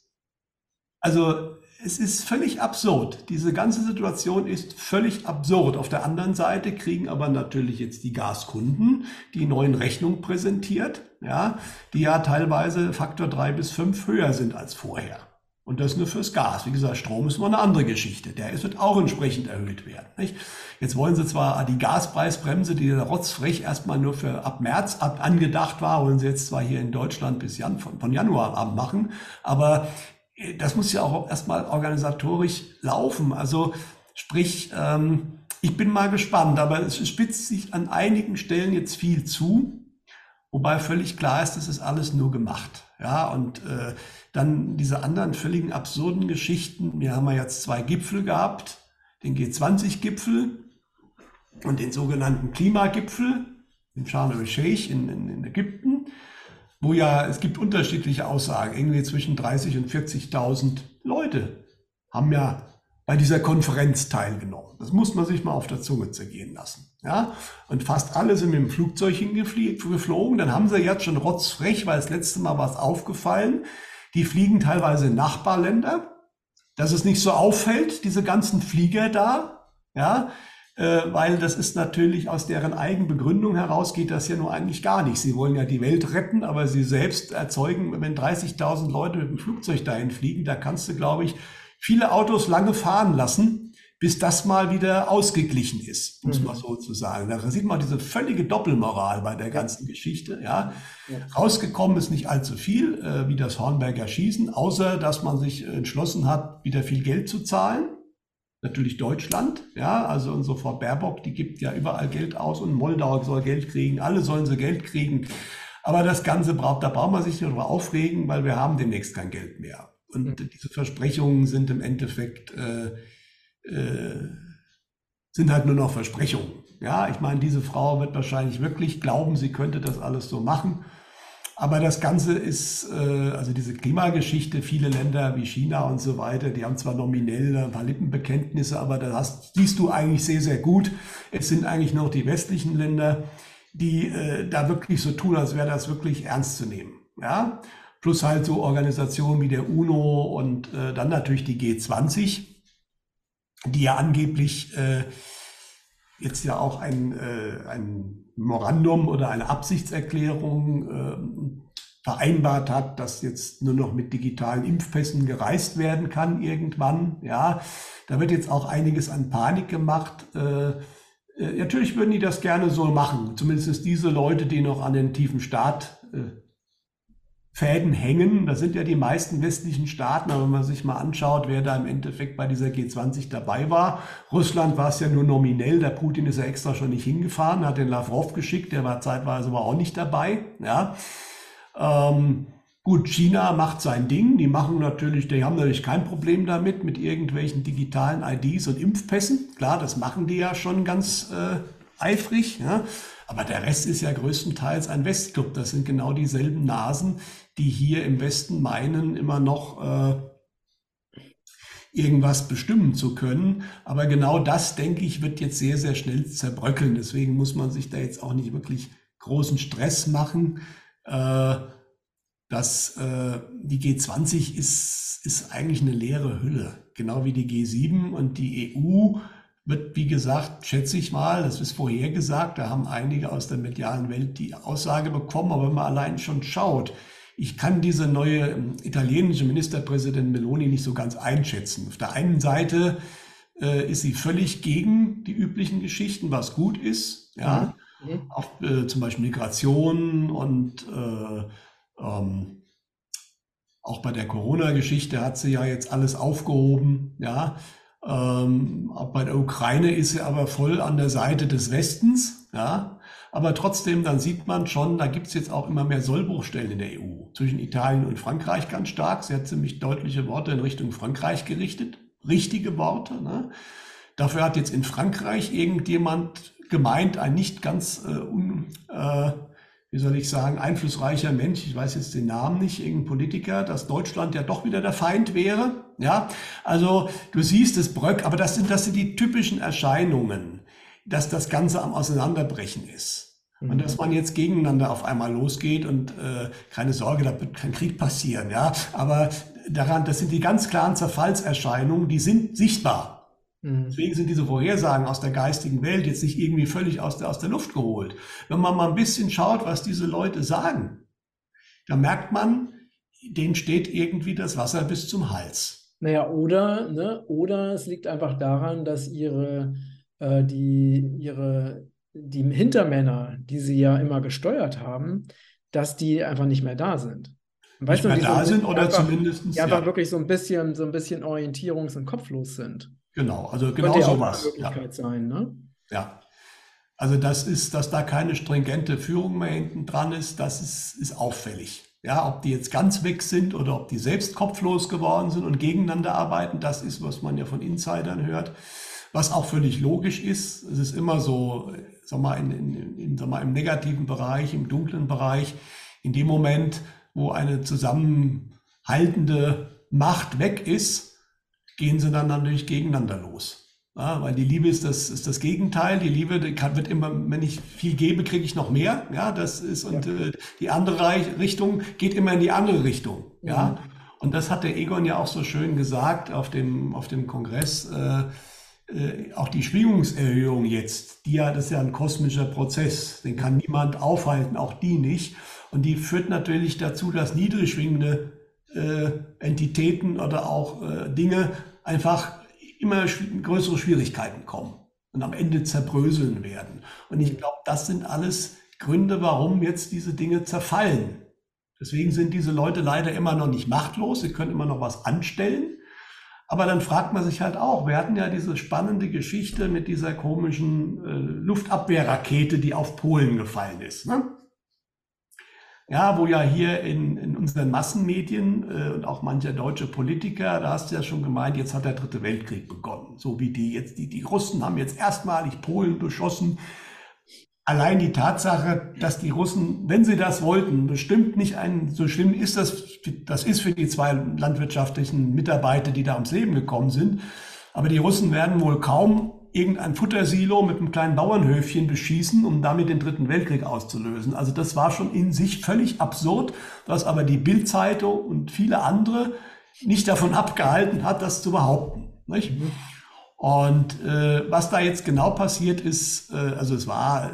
Also es ist völlig absurd. Diese ganze Situation ist völlig absurd. Auf der anderen Seite kriegen aber natürlich jetzt die Gaskunden die neuen Rechnungen präsentiert, ja, die ja teilweise Faktor drei bis fünf höher sind als vorher. Und das nur fürs Gas. Wie gesagt, Strom ist mal eine andere Geschichte. Der wird auch entsprechend erhöht werden. Nicht? Jetzt wollen sie zwar die Gaspreisbremse, die rotzfrech erstmal nur für ab März angedacht war, wollen sie jetzt zwar hier in Deutschland bis Jan, von, Januar ab machen, aber das muss ja auch erstmal organisatorisch laufen. Also sprich, ähm, ich bin mal gespannt, aber es spitzt sich an einigen Stellen jetzt viel zu, wobei völlig klar ist, das ist alles nur gemacht. Ja, und äh, dann diese anderen völligen absurden Geschichten. Wir haben ja jetzt zwei Gipfel gehabt, den G20-Gipfel und den sogenannten Klimagipfel in Sharm el-Sheikh in, in, in Ägypten wo ja, es gibt unterschiedliche Aussagen, irgendwie zwischen 30 und 40.000 Leute haben ja bei dieser Konferenz teilgenommen. Das muss man sich mal auf der Zunge zergehen lassen. Ja? Und fast alle sind mit dem Flugzeug hingeflogen. Dann haben sie jetzt schon rotzfrech, weil das letzte Mal war es aufgefallen. Die fliegen teilweise in Nachbarländer, dass es nicht so auffällt, diese ganzen Flieger da. Ja, weil das ist natürlich aus deren Eigenbegründung heraus geht das ja nur eigentlich gar nicht. Sie wollen ja die Welt retten, aber sie selbst erzeugen, wenn 30.000 Leute mit dem Flugzeug dahin fliegen, da kannst du, glaube ich, viele Autos lange fahren lassen, bis das mal wieder ausgeglichen ist, muss mhm. man so zu sagen. Da sieht man diese völlige Doppelmoral bei der ganzen Geschichte. Ja. ja. Rausgekommen ist nicht allzu viel, äh, wie das Hornberger Schießen, außer dass man sich entschlossen hat, wieder viel Geld zu zahlen natürlich Deutschland, ja, also unsere Frau Baerbock, die gibt ja überall Geld aus und Moldau soll Geld kriegen, alle sollen sie Geld kriegen. Aber das Ganze braucht, da braucht man sich nicht darüber aufregen, weil wir haben demnächst kein Geld mehr. Und mhm. diese Versprechungen sind im Endeffekt äh, äh, sind halt nur noch Versprechungen. Ja, ich meine, diese Frau wird wahrscheinlich wirklich glauben, sie könnte das alles so machen. Aber das Ganze ist, äh, also diese Klimageschichte, viele Länder wie China und so weiter, die haben zwar nominell ein paar Lippenbekenntnisse, aber da hast, siehst du eigentlich sehr, sehr gut. Es sind eigentlich noch die westlichen Länder, die äh, da wirklich so tun, als wäre das wirklich ernst zu nehmen. Ja, plus halt so Organisationen wie der UNO und äh, dann natürlich die G20, die ja angeblich jetzt ja auch ein, ein Memorandum oder eine Absichtserklärung äh, vereinbart hat, dass jetzt nur noch mit digitalen Impfpässen gereist werden kann irgendwann. Ja, da wird jetzt auch einiges an Panik gemacht. Äh, äh natürlich würden die das gerne so machen. Zumindest diese Leute, die noch an den tiefen Staat äh, Fäden hängen. Das sind ja die meisten westlichen Staaten, aber wenn man sich mal anschaut, wer da im Endeffekt bei dieser G20 dabei war. Russland war es ja nur nominell, der Putin ist ja extra schon nicht hingefahren, hat den Lavrov geschickt, der war zeitweise aber auch nicht dabei. Ja. Ähm, gut, China macht sein Ding, die machen natürlich, die haben natürlich kein Problem damit, mit irgendwelchen digitalen IDs und Impfpässen. Klar, das machen die ja schon ganz äh, eifrig. Ja. Aber der Rest ist ja größtenteils ein Westclub. Das sind genau dieselben Nasen, die hier im Westen meinen, immer noch äh, irgendwas bestimmen zu können. Aber genau das, denke ich, wird jetzt sehr, sehr schnell zerbröckeln. Deswegen muss man sich da jetzt auch nicht wirklich großen Stress machen. Äh, dass äh, die G20 ist, ist eigentlich eine leere Hülle, genau wie die G7 und die EU wird, wie gesagt, schätze ich mal, das ist vorhergesagt, da haben einige aus der medialen Welt die Aussage bekommen, aber wenn man allein schon schaut, ich kann diese neue ähm, italienische Ministerpräsidentin Meloni nicht so ganz einschätzen. Auf der einen Seite äh, ist sie völlig gegen die üblichen Geschichten, was gut ist. Ja, mhm. mhm. auch äh, zum Beispiel Migration und äh, ähm, auch bei der Corona-Geschichte hat sie ja jetzt alles aufgehoben. Ja, ähm, auch bei der Ukraine ist sie aber voll an der Seite des Westens. Ja, aber trotzdem, dann sieht man schon, da gibt es jetzt auch immer mehr Sollbruchstellen in der EU. Zwischen Italien und Frankreich ganz stark. Sie hat ziemlich deutliche Worte in Richtung Frankreich gerichtet. Richtige Worte. Ne? Dafür hat jetzt in Frankreich irgendjemand gemeint, ein nicht ganz, äh, un, äh, wie soll ich sagen, einflussreicher Mensch, ich weiß jetzt den Namen nicht, irgendein Politiker, dass Deutschland ja doch wieder der Feind wäre. Ja, also du siehst es Bröck, aber das sind, das sind die typischen Erscheinungen dass das Ganze am Auseinanderbrechen ist. Mhm. Und dass man jetzt gegeneinander auf einmal losgeht und äh, keine Sorge, da wird kein Krieg passieren, ja. Aber daran, das sind die ganz klaren Zerfallserscheinungen, die sind sichtbar. Mhm. Deswegen sind diese Vorhersagen aus der geistigen Welt jetzt nicht irgendwie völlig aus der, aus der Luft geholt. Wenn man mal ein bisschen schaut, was diese Leute sagen, dann merkt man, denen steht irgendwie das Wasser bis zum Hals. Naja, oder, ne, oder es liegt einfach daran, dass ihre äh, die ihre, die Hintermänner, die sie ja immer gesteuert haben, dass die einfach nicht mehr da sind. Weißt nicht du, mehr da so sind oder einfach, zumindest. Die einfach wirklich so ein bisschen, so ein bisschen orientierungs- und kopflos sind. Genau, also genau Könnte sowas. Auch eine Möglichkeit ja. sein, ne? Ja. Also das ist, dass da keine stringente Führung mehr hinten dran ist, das ist, ist auffällig. Ja, ob die jetzt ganz weg sind oder ob die selbst kopflos geworden sind und gegeneinander arbeiten, das ist, was man ja von Insidern hört was auch völlig logisch ist. Es ist immer so, sag mal, in, in, in, sag mal, im negativen Bereich, im dunklen Bereich, in dem Moment, wo eine zusammenhaltende Macht weg ist, gehen sie dann natürlich gegeneinander los. Ja, weil die Liebe ist das, ist das Gegenteil. Die Liebe die kann, wird immer, wenn ich viel gebe, kriege ich noch mehr. Ja, das ist, und ja. äh, die andere Richtung geht immer in die andere Richtung. Ja. Mhm. Und das hat der Egon ja auch so schön gesagt auf dem, auf dem Kongress. Äh, äh, auch die Schwingungserhöhung jetzt, die ja, das ist ja ein kosmischer Prozess, den kann niemand aufhalten, auch die nicht. Und die führt natürlich dazu, dass niedrig schwingende äh, Entitäten oder auch äh, Dinge einfach immer sch größere Schwierigkeiten kommen und am Ende zerbröseln werden. Und ich glaube, das sind alles Gründe, warum jetzt diese Dinge zerfallen. Deswegen sind diese Leute leider immer noch nicht machtlos, sie können immer noch was anstellen. Aber dann fragt man sich halt auch, wir hatten ja diese spannende Geschichte mit dieser komischen äh, Luftabwehrrakete, die auf Polen gefallen ist. Ne? Ja, wo ja hier in, in unseren Massenmedien äh, und auch mancher deutsche Politiker, da hast du ja schon gemeint, jetzt hat der dritte Weltkrieg begonnen. So wie die jetzt, die, die Russen haben jetzt erstmalig Polen beschossen. Allein die Tatsache, dass die Russen, wenn sie das wollten, bestimmt nicht ein, so schlimm ist das, das ist für die zwei landwirtschaftlichen Mitarbeiter, die da ums Leben gekommen sind. Aber die Russen werden wohl kaum irgendein Futtersilo mit einem kleinen Bauernhöfchen beschießen, um damit den Dritten Weltkrieg auszulösen. Also das war schon in sich völlig absurd, was aber die Bildzeitung und viele andere nicht davon abgehalten hat, das zu behaupten. Nicht? Und äh, was da jetzt genau passiert ist, äh, also es war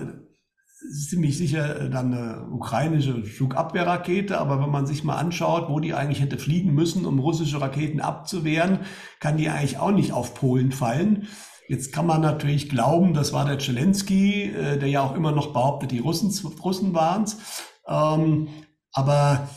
ziemlich sicher dann eine ukrainische Flugabwehrrakete, aber wenn man sich mal anschaut, wo die eigentlich hätte fliegen müssen, um russische Raketen abzuwehren, kann die eigentlich auch nicht auf Polen fallen. Jetzt kann man natürlich glauben, das war der Zelensky, äh, der ja auch immer noch behauptet, die Russen, Russen waren es. Ähm, aber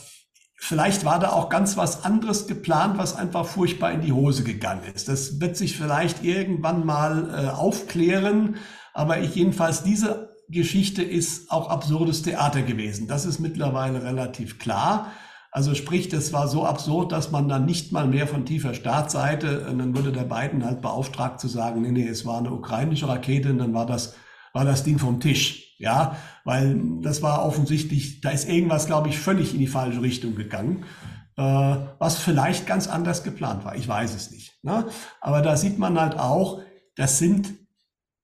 vielleicht war da auch ganz was anderes geplant, was einfach furchtbar in die Hose gegangen ist. Das wird sich vielleicht irgendwann mal äh, aufklären. Aber ich jedenfalls, diese Geschichte ist auch absurdes Theater gewesen. Das ist mittlerweile relativ klar. Also sprich, das war so absurd, dass man dann nicht mal mehr von tiefer Staatsseite, und dann wurde der Biden halt beauftragt zu sagen, nee, nee, es war eine ukrainische Rakete und dann war das, war das Ding vom Tisch. Ja, weil das war offensichtlich, da ist irgendwas, glaube ich, völlig in die falsche Richtung gegangen, äh, was vielleicht ganz anders geplant war. Ich weiß es nicht. Ne? Aber da sieht man halt auch, das sind,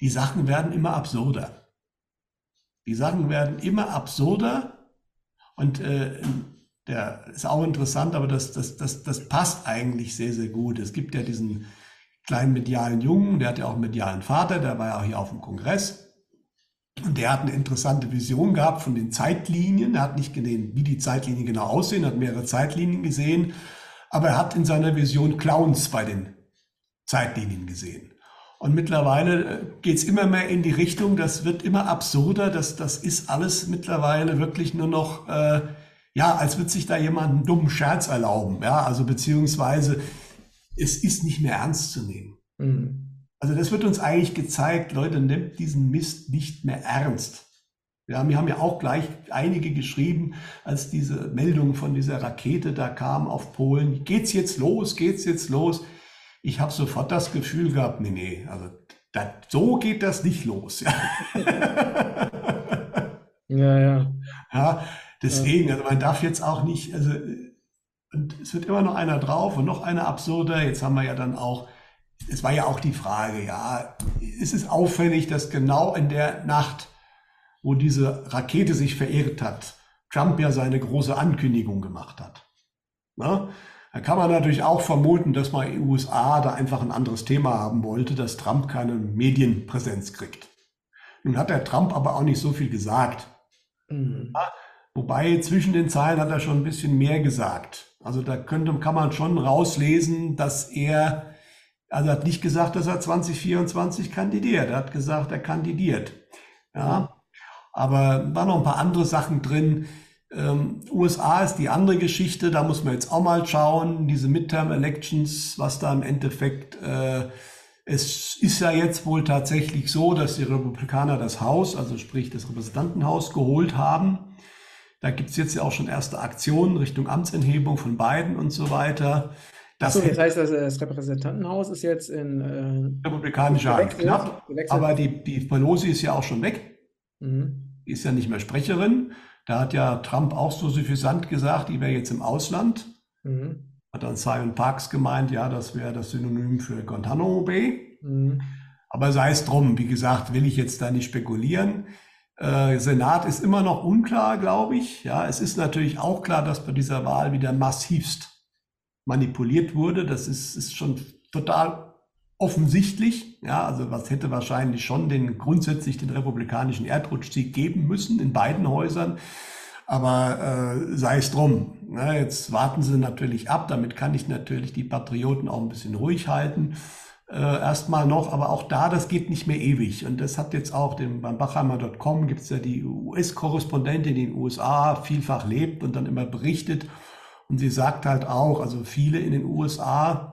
die Sachen werden immer absurder. Die Sachen werden immer absurder und äh, der ist auch interessant, aber das, das, das, das passt eigentlich sehr, sehr gut. Es gibt ja diesen kleinen medialen Jungen, der hat ja auch einen medialen Vater, der war ja auch hier auf dem Kongress. Und der hat eine interessante Vision gehabt von den Zeitlinien. Er hat nicht gesehen, wie die Zeitlinien genau aussehen, hat mehrere Zeitlinien gesehen, aber er hat in seiner Vision Clowns bei den Zeitlinien gesehen. Und mittlerweile äh, geht es immer mehr in die Richtung, das wird immer absurder, das, das ist alles mittlerweile wirklich nur noch äh, ja, als wird sich da jemand einen dummen Scherz erlauben. Ja, also beziehungsweise es ist nicht mehr ernst zu nehmen. Mhm. Also das wird uns eigentlich gezeigt, Leute, nehmt diesen Mist nicht mehr ernst. Ja, wir haben ja auch gleich einige geschrieben, als diese Meldung von dieser Rakete da kam auf Polen. Geht's jetzt los? Geht's jetzt los? Ich habe sofort das Gefühl gehabt, nee, nee, also das, so geht das nicht los. Ja, ja. ja. ja Deswegen, also man darf jetzt auch nicht, also und es wird immer noch einer drauf und noch einer absurder. Jetzt haben wir ja dann auch, es war ja auch die Frage, ja, ist es auffällig, dass genau in der Nacht, wo diese Rakete sich verirrt hat, Trump ja seine große Ankündigung gemacht hat. Na? Da kann man natürlich auch vermuten, dass man in den USA da einfach ein anderes Thema haben wollte, dass Trump keine Medienpräsenz kriegt. Nun hat der Trump aber auch nicht so viel gesagt. Mhm. Wobei zwischen den Zeilen hat er schon ein bisschen mehr gesagt. Also da könnte, kann man schon rauslesen, dass er, also er hat nicht gesagt, dass er 2024 kandidiert. Er hat gesagt, er kandidiert. Ja. Aber waren noch ein paar andere Sachen drin. Ähm, USA ist die andere Geschichte, da muss man jetzt auch mal schauen, diese Midterm Elections, was da im Endeffekt, äh, es ist ja jetzt wohl tatsächlich so, dass die Republikaner das Haus, also sprich das Repräsentantenhaus geholt haben. Da gibt es jetzt ja auch schon erste Aktionen Richtung Amtsenthebung von Biden und so weiter. Das, so, das heißt, das Repräsentantenhaus ist jetzt in äh, republikanischer Hand knapp, aber die, die Pelosi ist ja auch schon weg. Mhm. Die ist ja nicht mehr Sprecherin. Da hat ja Trump auch so suffisant gesagt, die wäre jetzt im Ausland. Mhm. Hat dann Simon Parks gemeint, ja, das wäre das Synonym für Guantanamo Bay. Mhm. Aber sei es drum, wie gesagt, will ich jetzt da nicht spekulieren. Äh, Senat ist immer noch unklar, glaube ich. Ja, es ist natürlich auch klar, dass bei dieser Wahl wieder massivst manipuliert wurde. Das ist, ist schon total offensichtlich. Ja, also was hätte wahrscheinlich schon den grundsätzlich den republikanischen Erdrutschsieg geben müssen in beiden Häusern. Aber äh, sei es drum. Na, jetzt warten sie natürlich ab. Damit kann ich natürlich die Patrioten auch ein bisschen ruhig halten äh, erstmal noch, aber auch da, das geht nicht mehr ewig. Und das hat jetzt auch dem, beim Bachheimer.com gibt es ja die US-Korrespondentin, die in den USA vielfach lebt und dann immer berichtet. Und sie sagt halt auch, also viele in den USA,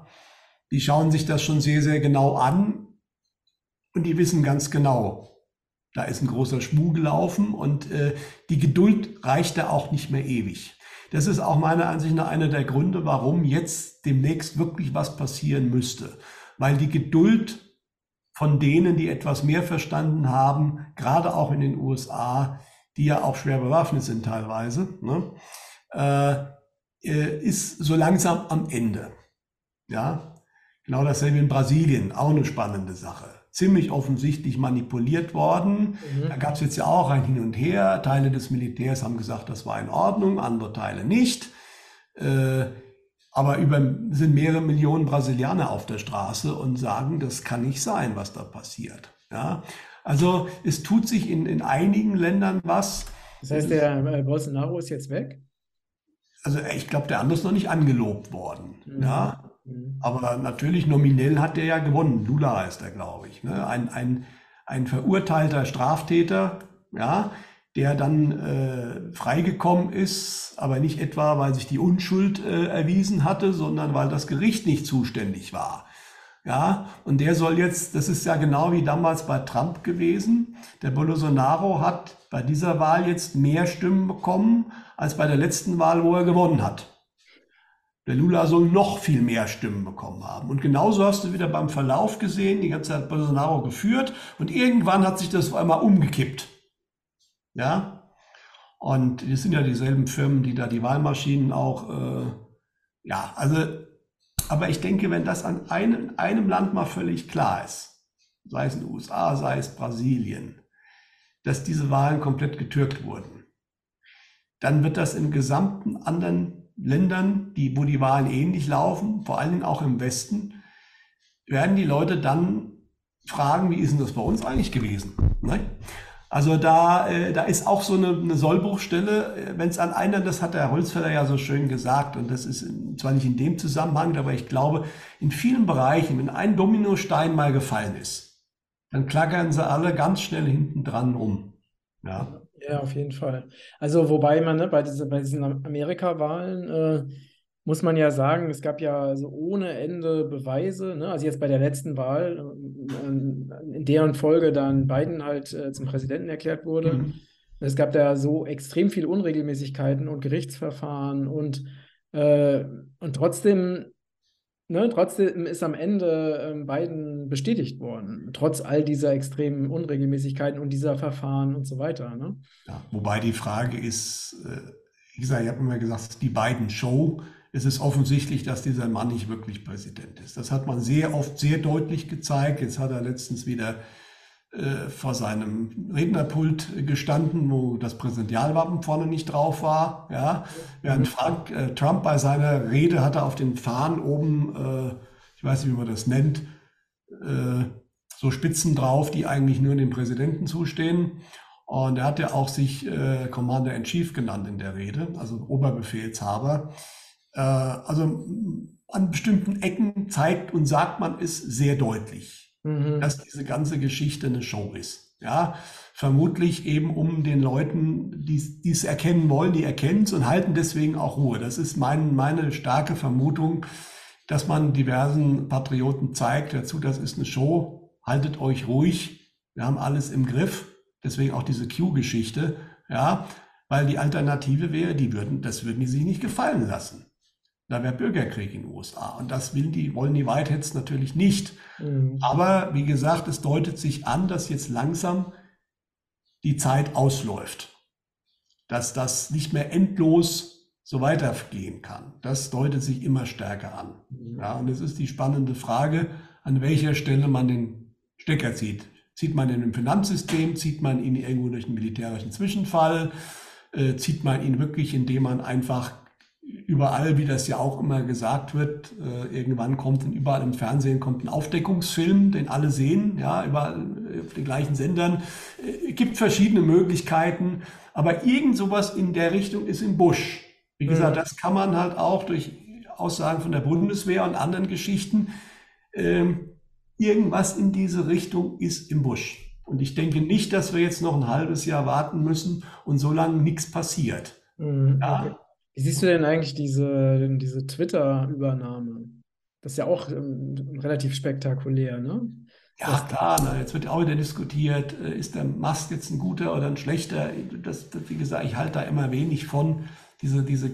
die schauen sich das schon sehr, sehr genau an und die wissen ganz genau, Da ist ein großer Schmuh gelaufen und äh, die Geduld reicht da auch nicht mehr ewig. Das ist auch meiner Ansicht nach einer der Gründe, warum jetzt demnächst wirklich was passieren müsste. Weil die Geduld von denen, die etwas mehr verstanden haben, gerade auch in den USA, die ja auch schwer bewaffnet sind teilweise, ne, äh, äh, ist so langsam am Ende. Ja, genau dasselbe in Brasilien, auch eine spannende Sache. Ziemlich offensichtlich manipuliert worden. Mhm. Da gab es jetzt ja auch ein Hin und Her. Teile des Militärs haben gesagt, das war in Ordnung, andere Teile nicht. Äh, aber über, sind mehrere Millionen Brasilianer auf der Straße und sagen, das kann nicht sein, was da passiert. Ja, also es tut sich in, in einigen Ländern was. Das heißt, der äh, Bolsonaro ist jetzt weg? Also ich glaube, der andere ist noch nicht angelobt worden. Mhm. Ja. Aber natürlich nominell hat der ja gewonnen. Lula heißt er, glaube ich. Ne? Ein, ein, ein verurteilter Straftäter, ja, der dann äh, freigekommen ist, aber nicht etwa, weil sich die Unschuld äh, erwiesen hatte, sondern weil das Gericht nicht zuständig war. Ja, und der soll jetzt, das ist ja genau wie damals bei Trump gewesen. Der Bolsonaro hat bei dieser Wahl jetzt mehr Stimmen bekommen als bei der letzten Wahl, wo er gewonnen hat. Der Lula soll noch viel mehr Stimmen bekommen haben. Und genauso hast du wieder beim Verlauf gesehen, die ganze Zeit Bolsonaro geführt und irgendwann hat sich das auf einmal umgekippt. Ja? Und es sind ja dieselben Firmen, die da die Wahlmaschinen auch, äh, ja, also, aber ich denke, wenn das an einem, einem Land mal völlig klar ist, sei es in den USA, sei es Brasilien, dass diese Wahlen komplett getürkt wurden, dann wird das im gesamten anderen Ländern, die, wo die Wahlen ähnlich laufen, vor allen Dingen auch im Westen, werden die Leute dann fragen, wie ist denn das bei uns eigentlich gewesen? Ne? Also da, äh, da ist auch so eine, eine Sollbruchstelle, äh, wenn es an einer, das hat der Holzfäller ja so schön gesagt, und das ist zwar nicht in dem Zusammenhang, aber ich glaube, in vielen Bereichen, wenn ein Dominostein mal gefallen ist, dann klackern sie alle ganz schnell hinten dran rum. Ja. Ja, auf jeden Fall. Also, wobei man ne, bei, diese, bei diesen Amerika-Wahlen äh, muss man ja sagen, es gab ja so ohne Ende Beweise. Ne? Also jetzt bei der letzten Wahl, äh, in deren Folge dann Biden halt äh, zum Präsidenten erklärt wurde. Mhm. Es gab da so extrem viele Unregelmäßigkeiten und Gerichtsverfahren und, äh, und trotzdem Ne, trotzdem ist am Ende ähm, Biden bestätigt worden, trotz all dieser extremen Unregelmäßigkeiten und dieser Verfahren und so weiter. Ne? Ja, wobei die Frage ist, äh, gesagt, ich habe immer gesagt, die beiden Show. Es ist offensichtlich, dass dieser Mann nicht wirklich Präsident ist. Das hat man sehr oft sehr deutlich gezeigt. Jetzt hat er letztens wieder vor seinem Rednerpult gestanden, wo das Präsidentialwappen vorne nicht drauf war. Ja, während Frank äh, Trump bei seiner Rede hatte auf den Fahnen oben, äh, ich weiß nicht, wie man das nennt, äh, so Spitzen drauf, die eigentlich nur dem Präsidenten zustehen. Und er hat ja auch sich äh, Commander in Chief genannt in der Rede, also Oberbefehlshaber. Äh, also an bestimmten Ecken zeigt und sagt man es sehr deutlich mhm. dass diese ganze Geschichte eine Show ist. Ja, vermutlich eben um den Leuten, die es erkennen wollen, die erkennen es und halten deswegen auch Ruhe. Das ist mein, meine starke Vermutung, dass man diversen Patrioten zeigt, dazu, das ist eine Show, haltet euch ruhig, wir haben alles im Griff. Deswegen auch diese Q-Geschichte, ja, weil die Alternative wäre, die würden, das würden die sich nicht gefallen lassen. Da wäre Bürgerkrieg in den USA. Und das will die, wollen die Whiteheads natürlich nicht. Mhm. Aber wie gesagt, es deutet sich an, dass jetzt langsam die Zeit ausläuft. Dass das nicht mehr endlos so weitergehen kann. Das deutet sich immer stärker an. Mhm. Ja, und es ist die spannende Frage, an welcher Stelle man den Stecker zieht. Zieht man ihn im Finanzsystem, zieht man ihn irgendwo durch einen militärischen Zwischenfall, äh, zieht man ihn wirklich, indem man einfach überall, wie das ja auch immer gesagt wird, äh, irgendwann kommt und überall im Fernsehen kommt ein Aufdeckungsfilm, den alle sehen, ja, überall äh, auf den gleichen Sendern. Äh, gibt verschiedene Möglichkeiten, aber irgend sowas in der Richtung ist im Busch. Wie gesagt, mhm. das kann man halt auch durch Aussagen von der Bundeswehr und anderen Geschichten. Ähm, irgendwas in diese Richtung ist im Busch. Und ich denke nicht, dass wir jetzt noch ein halbes Jahr warten müssen und so lange nichts passiert. Mhm. Ja, wie siehst du denn eigentlich diese, diese Twitter-Übernahme? Das ist ja auch ähm, relativ spektakulär, ne? Ja, klar, na, jetzt wird auch wieder diskutiert, äh, ist der Mast jetzt ein guter oder ein schlechter? Das, das, wie gesagt, ich halte da immer wenig von, diese, diese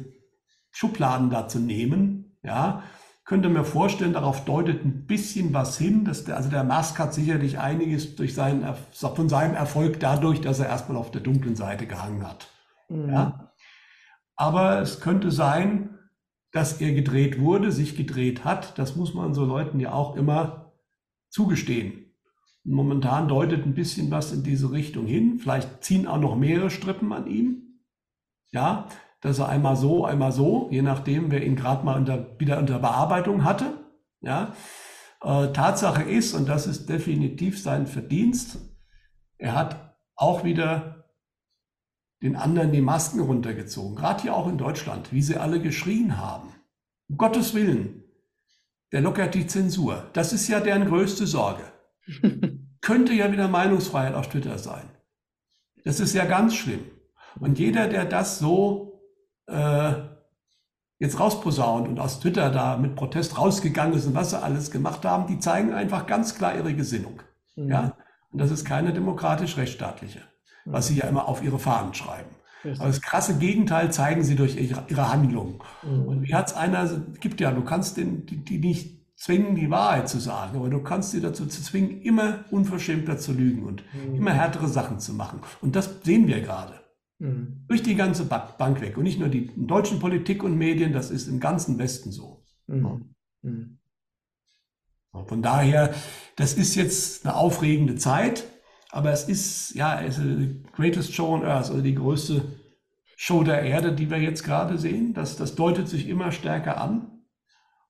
Schubladen da zu nehmen. Ja, könnte mir vorstellen, darauf deutet ein bisschen was hin. Dass der, also der Musk hat sicherlich einiges durch seinen, von seinem Erfolg dadurch, dass er erstmal auf der dunklen Seite gehangen hat. Mhm. Ja? Aber es könnte sein, dass er gedreht wurde, sich gedreht hat. Das muss man so Leuten ja auch immer zugestehen. Momentan deutet ein bisschen was in diese Richtung hin. Vielleicht ziehen auch noch mehrere Strippen an ihm. Ja, dass er einmal so, einmal so, je nachdem, wer ihn gerade mal unter, wieder unter Bearbeitung hatte. Ja, äh, Tatsache ist, und das ist definitiv sein Verdienst, er hat auch wieder den anderen die Masken runtergezogen, gerade hier auch in Deutschland, wie sie alle geschrien haben. Um Gottes Willen, der lockert die Zensur. Das ist ja deren größte Sorge. Könnte ja wieder Meinungsfreiheit auf Twitter sein. Das ist ja ganz schlimm. Und jeder, der das so äh, jetzt rausposaunt und aus Twitter da mit Protest rausgegangen ist und was sie alles gemacht haben, die zeigen einfach ganz klar ihre Gesinnung. Mhm. Ja? Und das ist keine demokratisch-rechtsstaatliche. Was sie ja immer auf ihre Fahnen schreiben. Aber das krasse Gegenteil zeigen sie durch ihre, ihre Handlungen. Mhm. Und wie hat es einer, gibt ja, du kannst den, die, die nicht zwingen, die Wahrheit zu sagen, aber du kannst sie dazu zwingen, immer unverschämter zu lügen und mhm. immer härtere Sachen zu machen. Und das sehen wir gerade. Mhm. Durch die ganze Bank weg. Und nicht nur die deutschen Politik und Medien, das ist im ganzen Westen so. Mhm. Mhm. Von daher, das ist jetzt eine aufregende Zeit, aber es ist, ja, es ist the greatest show on earth, also die größte Show der Erde, die wir jetzt gerade sehen. Das, das deutet sich immer stärker an.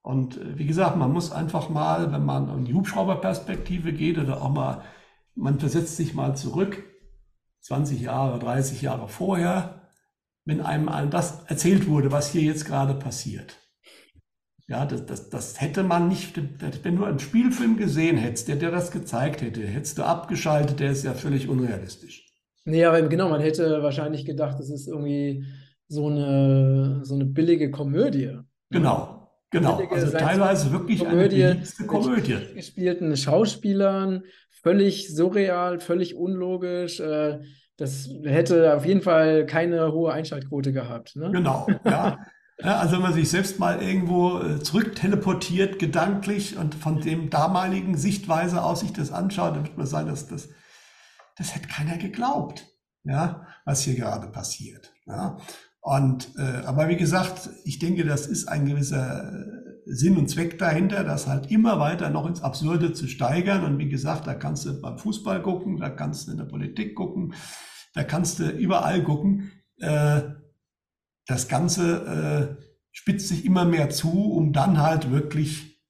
Und äh, wie gesagt, man muss einfach mal, wenn man in die Hubschrauberperspektive geht oder auch mal, man versetzt sich mal zurück, 20 Jahre, 30 Jahre vorher, wenn einem das erzählt wurde, was hier jetzt gerade passiert. Ja, das, das, das hätte man nicht, wenn du einen Spielfilm gesehen hättest, der dir das gezeigt hätte, hättest du abgeschaltet, der ist ja völlig unrealistisch. Nee, aber genau, man hätte wahrscheinlich gedacht, das ist irgendwie so eine, so eine billige Komödie. Genau, genau. Billige also teilweise wirklich Komödie eine Komödie. gespielten Schauspielern, völlig surreal, völlig unlogisch. Äh, das hätte auf jeden Fall keine hohe Einschaltquote gehabt. Ne? Genau, ja. Ja, also wenn man sich selbst mal irgendwo äh, zurückteleportiert, gedanklich und von dem damaligen Sichtweise aus sich das anschaut, dann wird man sagen, dass das, das hätte keiner geglaubt, ja, was hier gerade passiert. Ja. Und äh, aber wie gesagt, ich denke, das ist ein gewisser äh, Sinn und Zweck dahinter, das halt immer weiter noch ins Absurde zu steigern. Und wie gesagt, da kannst du beim Fußball gucken, da kannst du in der Politik gucken, da kannst du überall gucken. Äh, das Ganze äh, spitzt sich immer mehr zu, um dann halt wirklich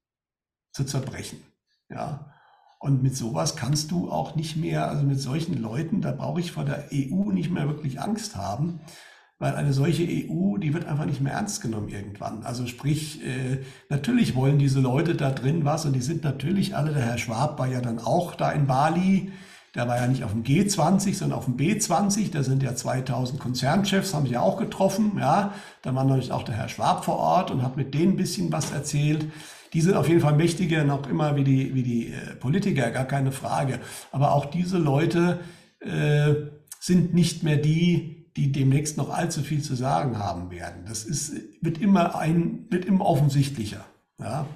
zu zerbrechen. Ja. Und mit sowas kannst du auch nicht mehr, also mit solchen Leuten, da brauche ich vor der EU nicht mehr wirklich Angst haben, weil eine solche EU, die wird einfach nicht mehr ernst genommen irgendwann. Also sprich, äh, natürlich wollen diese Leute da drin was und die sind natürlich alle, der Herr Schwab war ja dann auch da in Bali, der war ja nicht auf dem G20, sondern auf dem B20. Da sind ja 2000 Konzernchefs, haben sich ja auch getroffen. Ja, da war natürlich auch der Herr Schwab vor Ort und hat mit denen ein bisschen was erzählt. Die sind auf jeden Fall mächtiger noch immer wie die, wie die äh, Politiker, gar keine Frage. Aber auch diese Leute äh, sind nicht mehr die, die demnächst noch allzu viel zu sagen haben werden. Das ist, wird immer ein, wird immer offensichtlicher. Ja.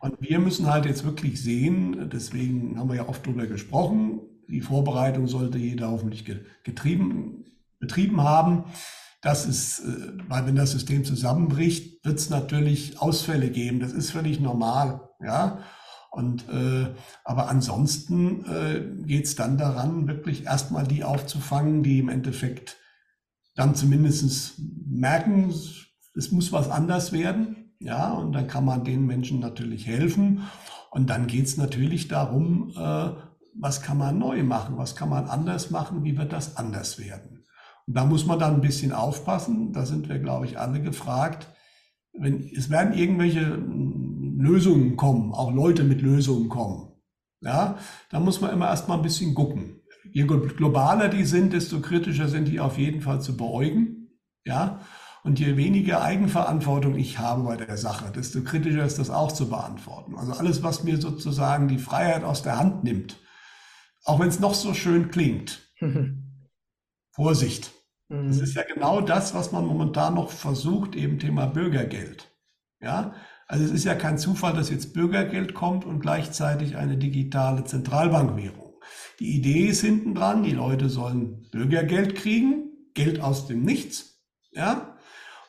Und wir müssen halt jetzt wirklich sehen, deswegen haben wir ja oft drüber gesprochen, die Vorbereitung sollte jeder hoffentlich getrieben, betrieben haben. Das ist, äh, weil wenn das System zusammenbricht, wird es natürlich Ausfälle geben. Das ist völlig normal, ja. Und äh, aber ansonsten äh, geht es dann daran, wirklich erstmal die aufzufangen, die im Endeffekt dann zumindest merken, es muss was anders werden. Ja, und dann kann man den Menschen natürlich helfen. Und dann geht es natürlich darum, äh, was kann man neu machen, was kann man anders machen, wie wird das anders werden. Und da muss man dann ein bisschen aufpassen, da sind wir, glaube ich, alle gefragt. Wenn, es werden irgendwelche hm, Lösungen kommen, auch Leute mit Lösungen kommen. Ja, da muss man immer erstmal ein bisschen gucken. Je globaler die sind, desto kritischer sind die auf jeden Fall zu beäugen. Ja, Und je weniger Eigenverantwortung ich habe bei der Sache, desto kritischer ist das auch zu beantworten. Also alles, was mir sozusagen die Freiheit aus der Hand nimmt, auch wenn es noch so schön klingt, Vorsicht. Mhm. Das ist ja genau das, was man momentan noch versucht, eben Thema Bürgergeld. Ja, also es ist ja kein Zufall, dass jetzt Bürgergeld kommt und gleichzeitig eine digitale Zentralbankwährung. Die Idee ist hinten dran, die Leute sollen Bürgergeld kriegen, Geld aus dem Nichts. Ja,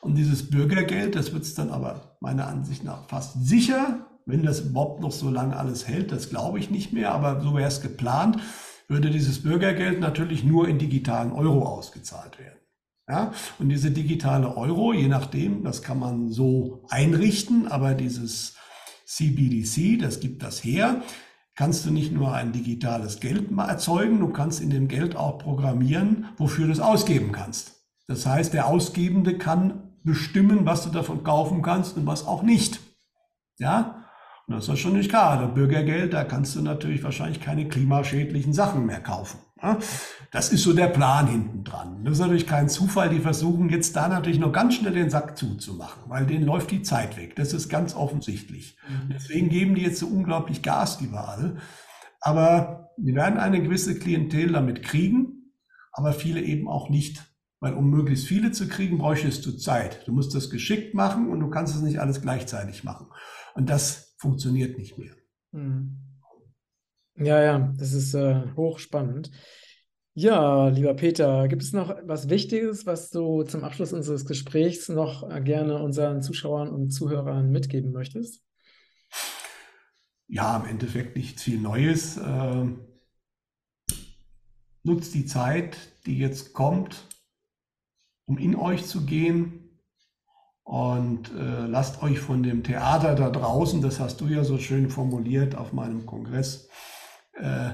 und dieses Bürgergeld, das wird es dann aber meiner Ansicht nach fast sicher, wenn das überhaupt noch so lange alles hält, das glaube ich nicht mehr, aber so wäre es geplant, würde dieses Bürgergeld natürlich nur in digitalen Euro ausgezahlt werden. Ja, und diese digitale Euro, je nachdem, das kann man so einrichten, aber dieses CBDC, das gibt das her, kannst du nicht nur ein digitales Geld erzeugen, du kannst in dem Geld auch programmieren, wofür du es ausgeben kannst. Das heißt, der Ausgebende kann bestimmen, was du davon kaufen kannst und was auch nicht. Ja, das ist schon nicht klar. Das Bürgergeld, da kannst du natürlich wahrscheinlich keine klimaschädlichen Sachen mehr kaufen. Ja? Das ist so der Plan hinten dran. Das ist natürlich kein Zufall. Die versuchen jetzt da natürlich noch ganz schnell den Sack zuzumachen, weil denen läuft die Zeit weg. Das ist ganz offensichtlich. Mhm. Deswegen geben die jetzt so unglaublich Gas überall. Aber die werden eine gewisse Klientel damit kriegen, aber viele eben auch nicht. Weil um möglichst viele zu kriegen, bräuchtest du Zeit. Du musst das geschickt machen und du kannst es nicht alles gleichzeitig machen. Und das funktioniert nicht mehr. Hm. Ja, ja, das ist äh, hochspannend. Ja, lieber Peter, gibt es noch was Wichtiges, was du zum Abschluss unseres Gesprächs noch äh, gerne unseren Zuschauern und Zuhörern mitgeben möchtest? Ja, im Endeffekt nichts viel Neues. Äh, nutzt die Zeit, die jetzt kommt, um in euch zu gehen und äh, lasst euch von dem Theater da draußen, das hast du ja so schön formuliert auf meinem Kongress, äh,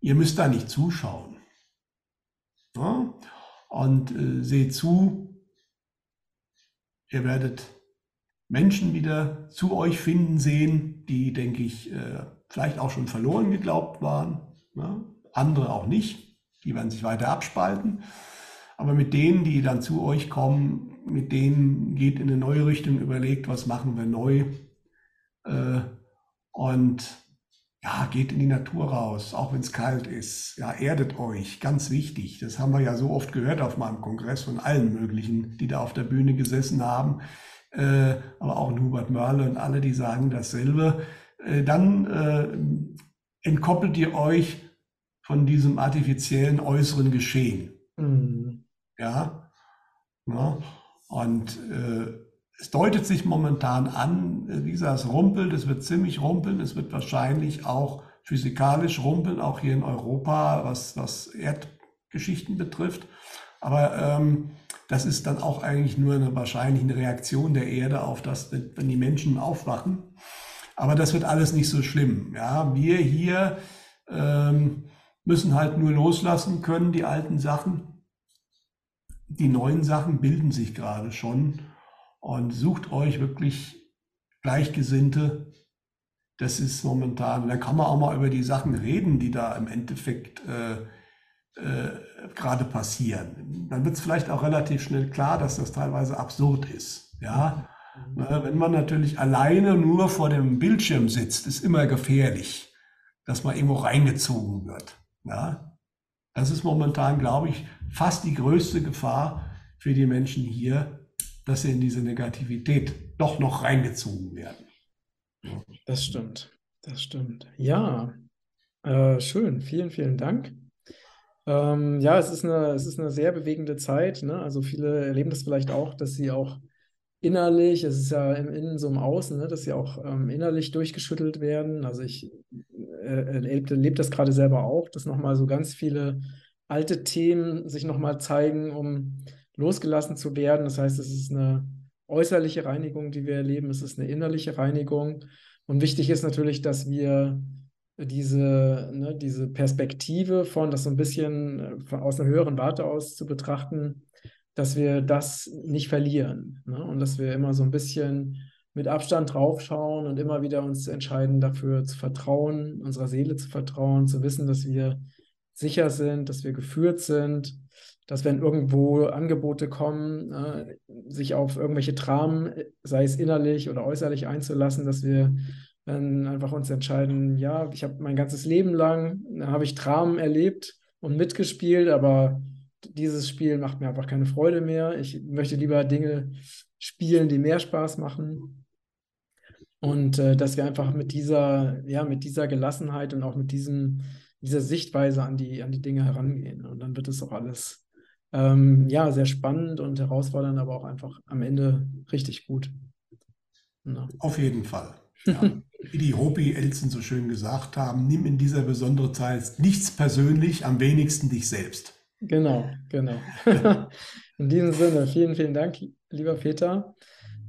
ihr müsst da nicht zuschauen. Ja? Und äh, seht zu, ihr werdet Menschen wieder zu euch finden sehen, die, denke ich, äh, vielleicht auch schon verloren geglaubt waren. Ja? Andere auch nicht. Die werden sich weiter abspalten. Aber mit denen, die dann zu euch kommen, mit denen geht in eine neue Richtung, überlegt, was machen wir neu. Äh, und ja, geht in die Natur raus, auch wenn es kalt ist. Ja, erdet euch, ganz wichtig. Das haben wir ja so oft gehört auf meinem Kongress von allen möglichen, die da auf der Bühne gesessen haben. Äh, aber auch Hubert Mörle und alle, die sagen dasselbe. Äh, dann äh, entkoppelt ihr euch von diesem artifiziellen äußeren Geschehen. Mhm. Ja, ja. Und äh, es deutet sich momentan an, äh, wie gesagt, es rumpelt, es wird ziemlich rumpeln, es wird wahrscheinlich auch physikalisch rumpeln, auch hier in Europa, was, was Erdgeschichten betrifft. Aber ähm, das ist dann auch eigentlich nur eine wahrscheinliche Reaktion der Erde auf das, wenn die Menschen aufwachen. Aber das wird alles nicht so schlimm. Ja, wir hier ähm, müssen halt nur loslassen können, die alten Sachen die neuen Sachen bilden sich gerade schon und sucht euch wirklich Gleichgesinnte. Das ist momentan, da kann man auch mal über die Sachen reden, die da im Endeffekt äh, äh, gerade passieren. Dann wird es vielleicht auch relativ schnell klar, dass das teilweise absurd ist. Ja, mhm. wenn man natürlich alleine nur vor dem Bildschirm sitzt, ist immer gefährlich, dass man irgendwo reingezogen wird. Ja, das ist momentan, glaube ich, fast die größte Gefahr für die Menschen hier, dass sie in diese Negativität doch noch reingezogen werden. Das stimmt, das stimmt. Ja, äh, schön, vielen, vielen Dank. Ähm, ja, es ist, eine, es ist eine sehr bewegende Zeit. Ne? Also viele erleben das vielleicht auch, dass sie auch innerlich, es ist ja im Innen so im Außen, ne, dass sie auch ähm, innerlich durchgeschüttelt werden. Also ich äh, erlebe erleb das gerade selber auch, dass nochmal so ganz viele alte Themen sich nochmal zeigen, um losgelassen zu werden. Das heißt, es ist eine äußerliche Reinigung, die wir erleben, es ist eine innerliche Reinigung. Und wichtig ist natürlich, dass wir diese, ne, diese Perspektive von, das so ein bisschen äh, von, aus einer höheren Warte aus zu betrachten, dass wir das nicht verlieren. Ne? Und dass wir immer so ein bisschen mit Abstand draufschauen und immer wieder uns entscheiden, dafür zu vertrauen, unserer Seele zu vertrauen, zu wissen, dass wir sicher sind, dass wir geführt sind, dass wenn irgendwo Angebote kommen, äh, sich auf irgendwelche Dramen, sei es innerlich oder äußerlich einzulassen, dass wir dann einfach uns entscheiden, ja, ich habe mein ganzes Leben lang, habe ich Dramen erlebt und mitgespielt, aber dieses Spiel macht mir einfach keine Freude mehr. Ich möchte lieber Dinge spielen, die mehr Spaß machen. Und äh, dass wir einfach mit dieser, ja, mit dieser Gelassenheit und auch mit diesem, dieser Sichtweise an die, an die Dinge herangehen. Und dann wird es auch alles ähm, ja, sehr spannend und herausfordernd, aber auch einfach am Ende richtig gut. Ja. Auf jeden Fall. Ja. Wie die Hopi-Elzen so schön gesagt haben, nimm in dieser besonderen Zeit nichts persönlich, am wenigsten dich selbst. Genau, genau. in diesem Sinne, vielen, vielen Dank, lieber Peter.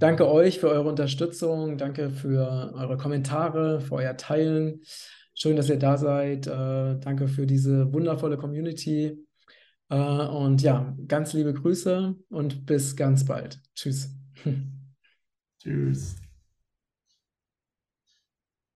Danke euch für eure Unterstützung, danke für eure Kommentare, für euer Teilen. Schön, dass ihr da seid. Äh, danke für diese wundervolle Community. Äh, und ja, ganz liebe Grüße und bis ganz bald. Tschüss. Tschüss.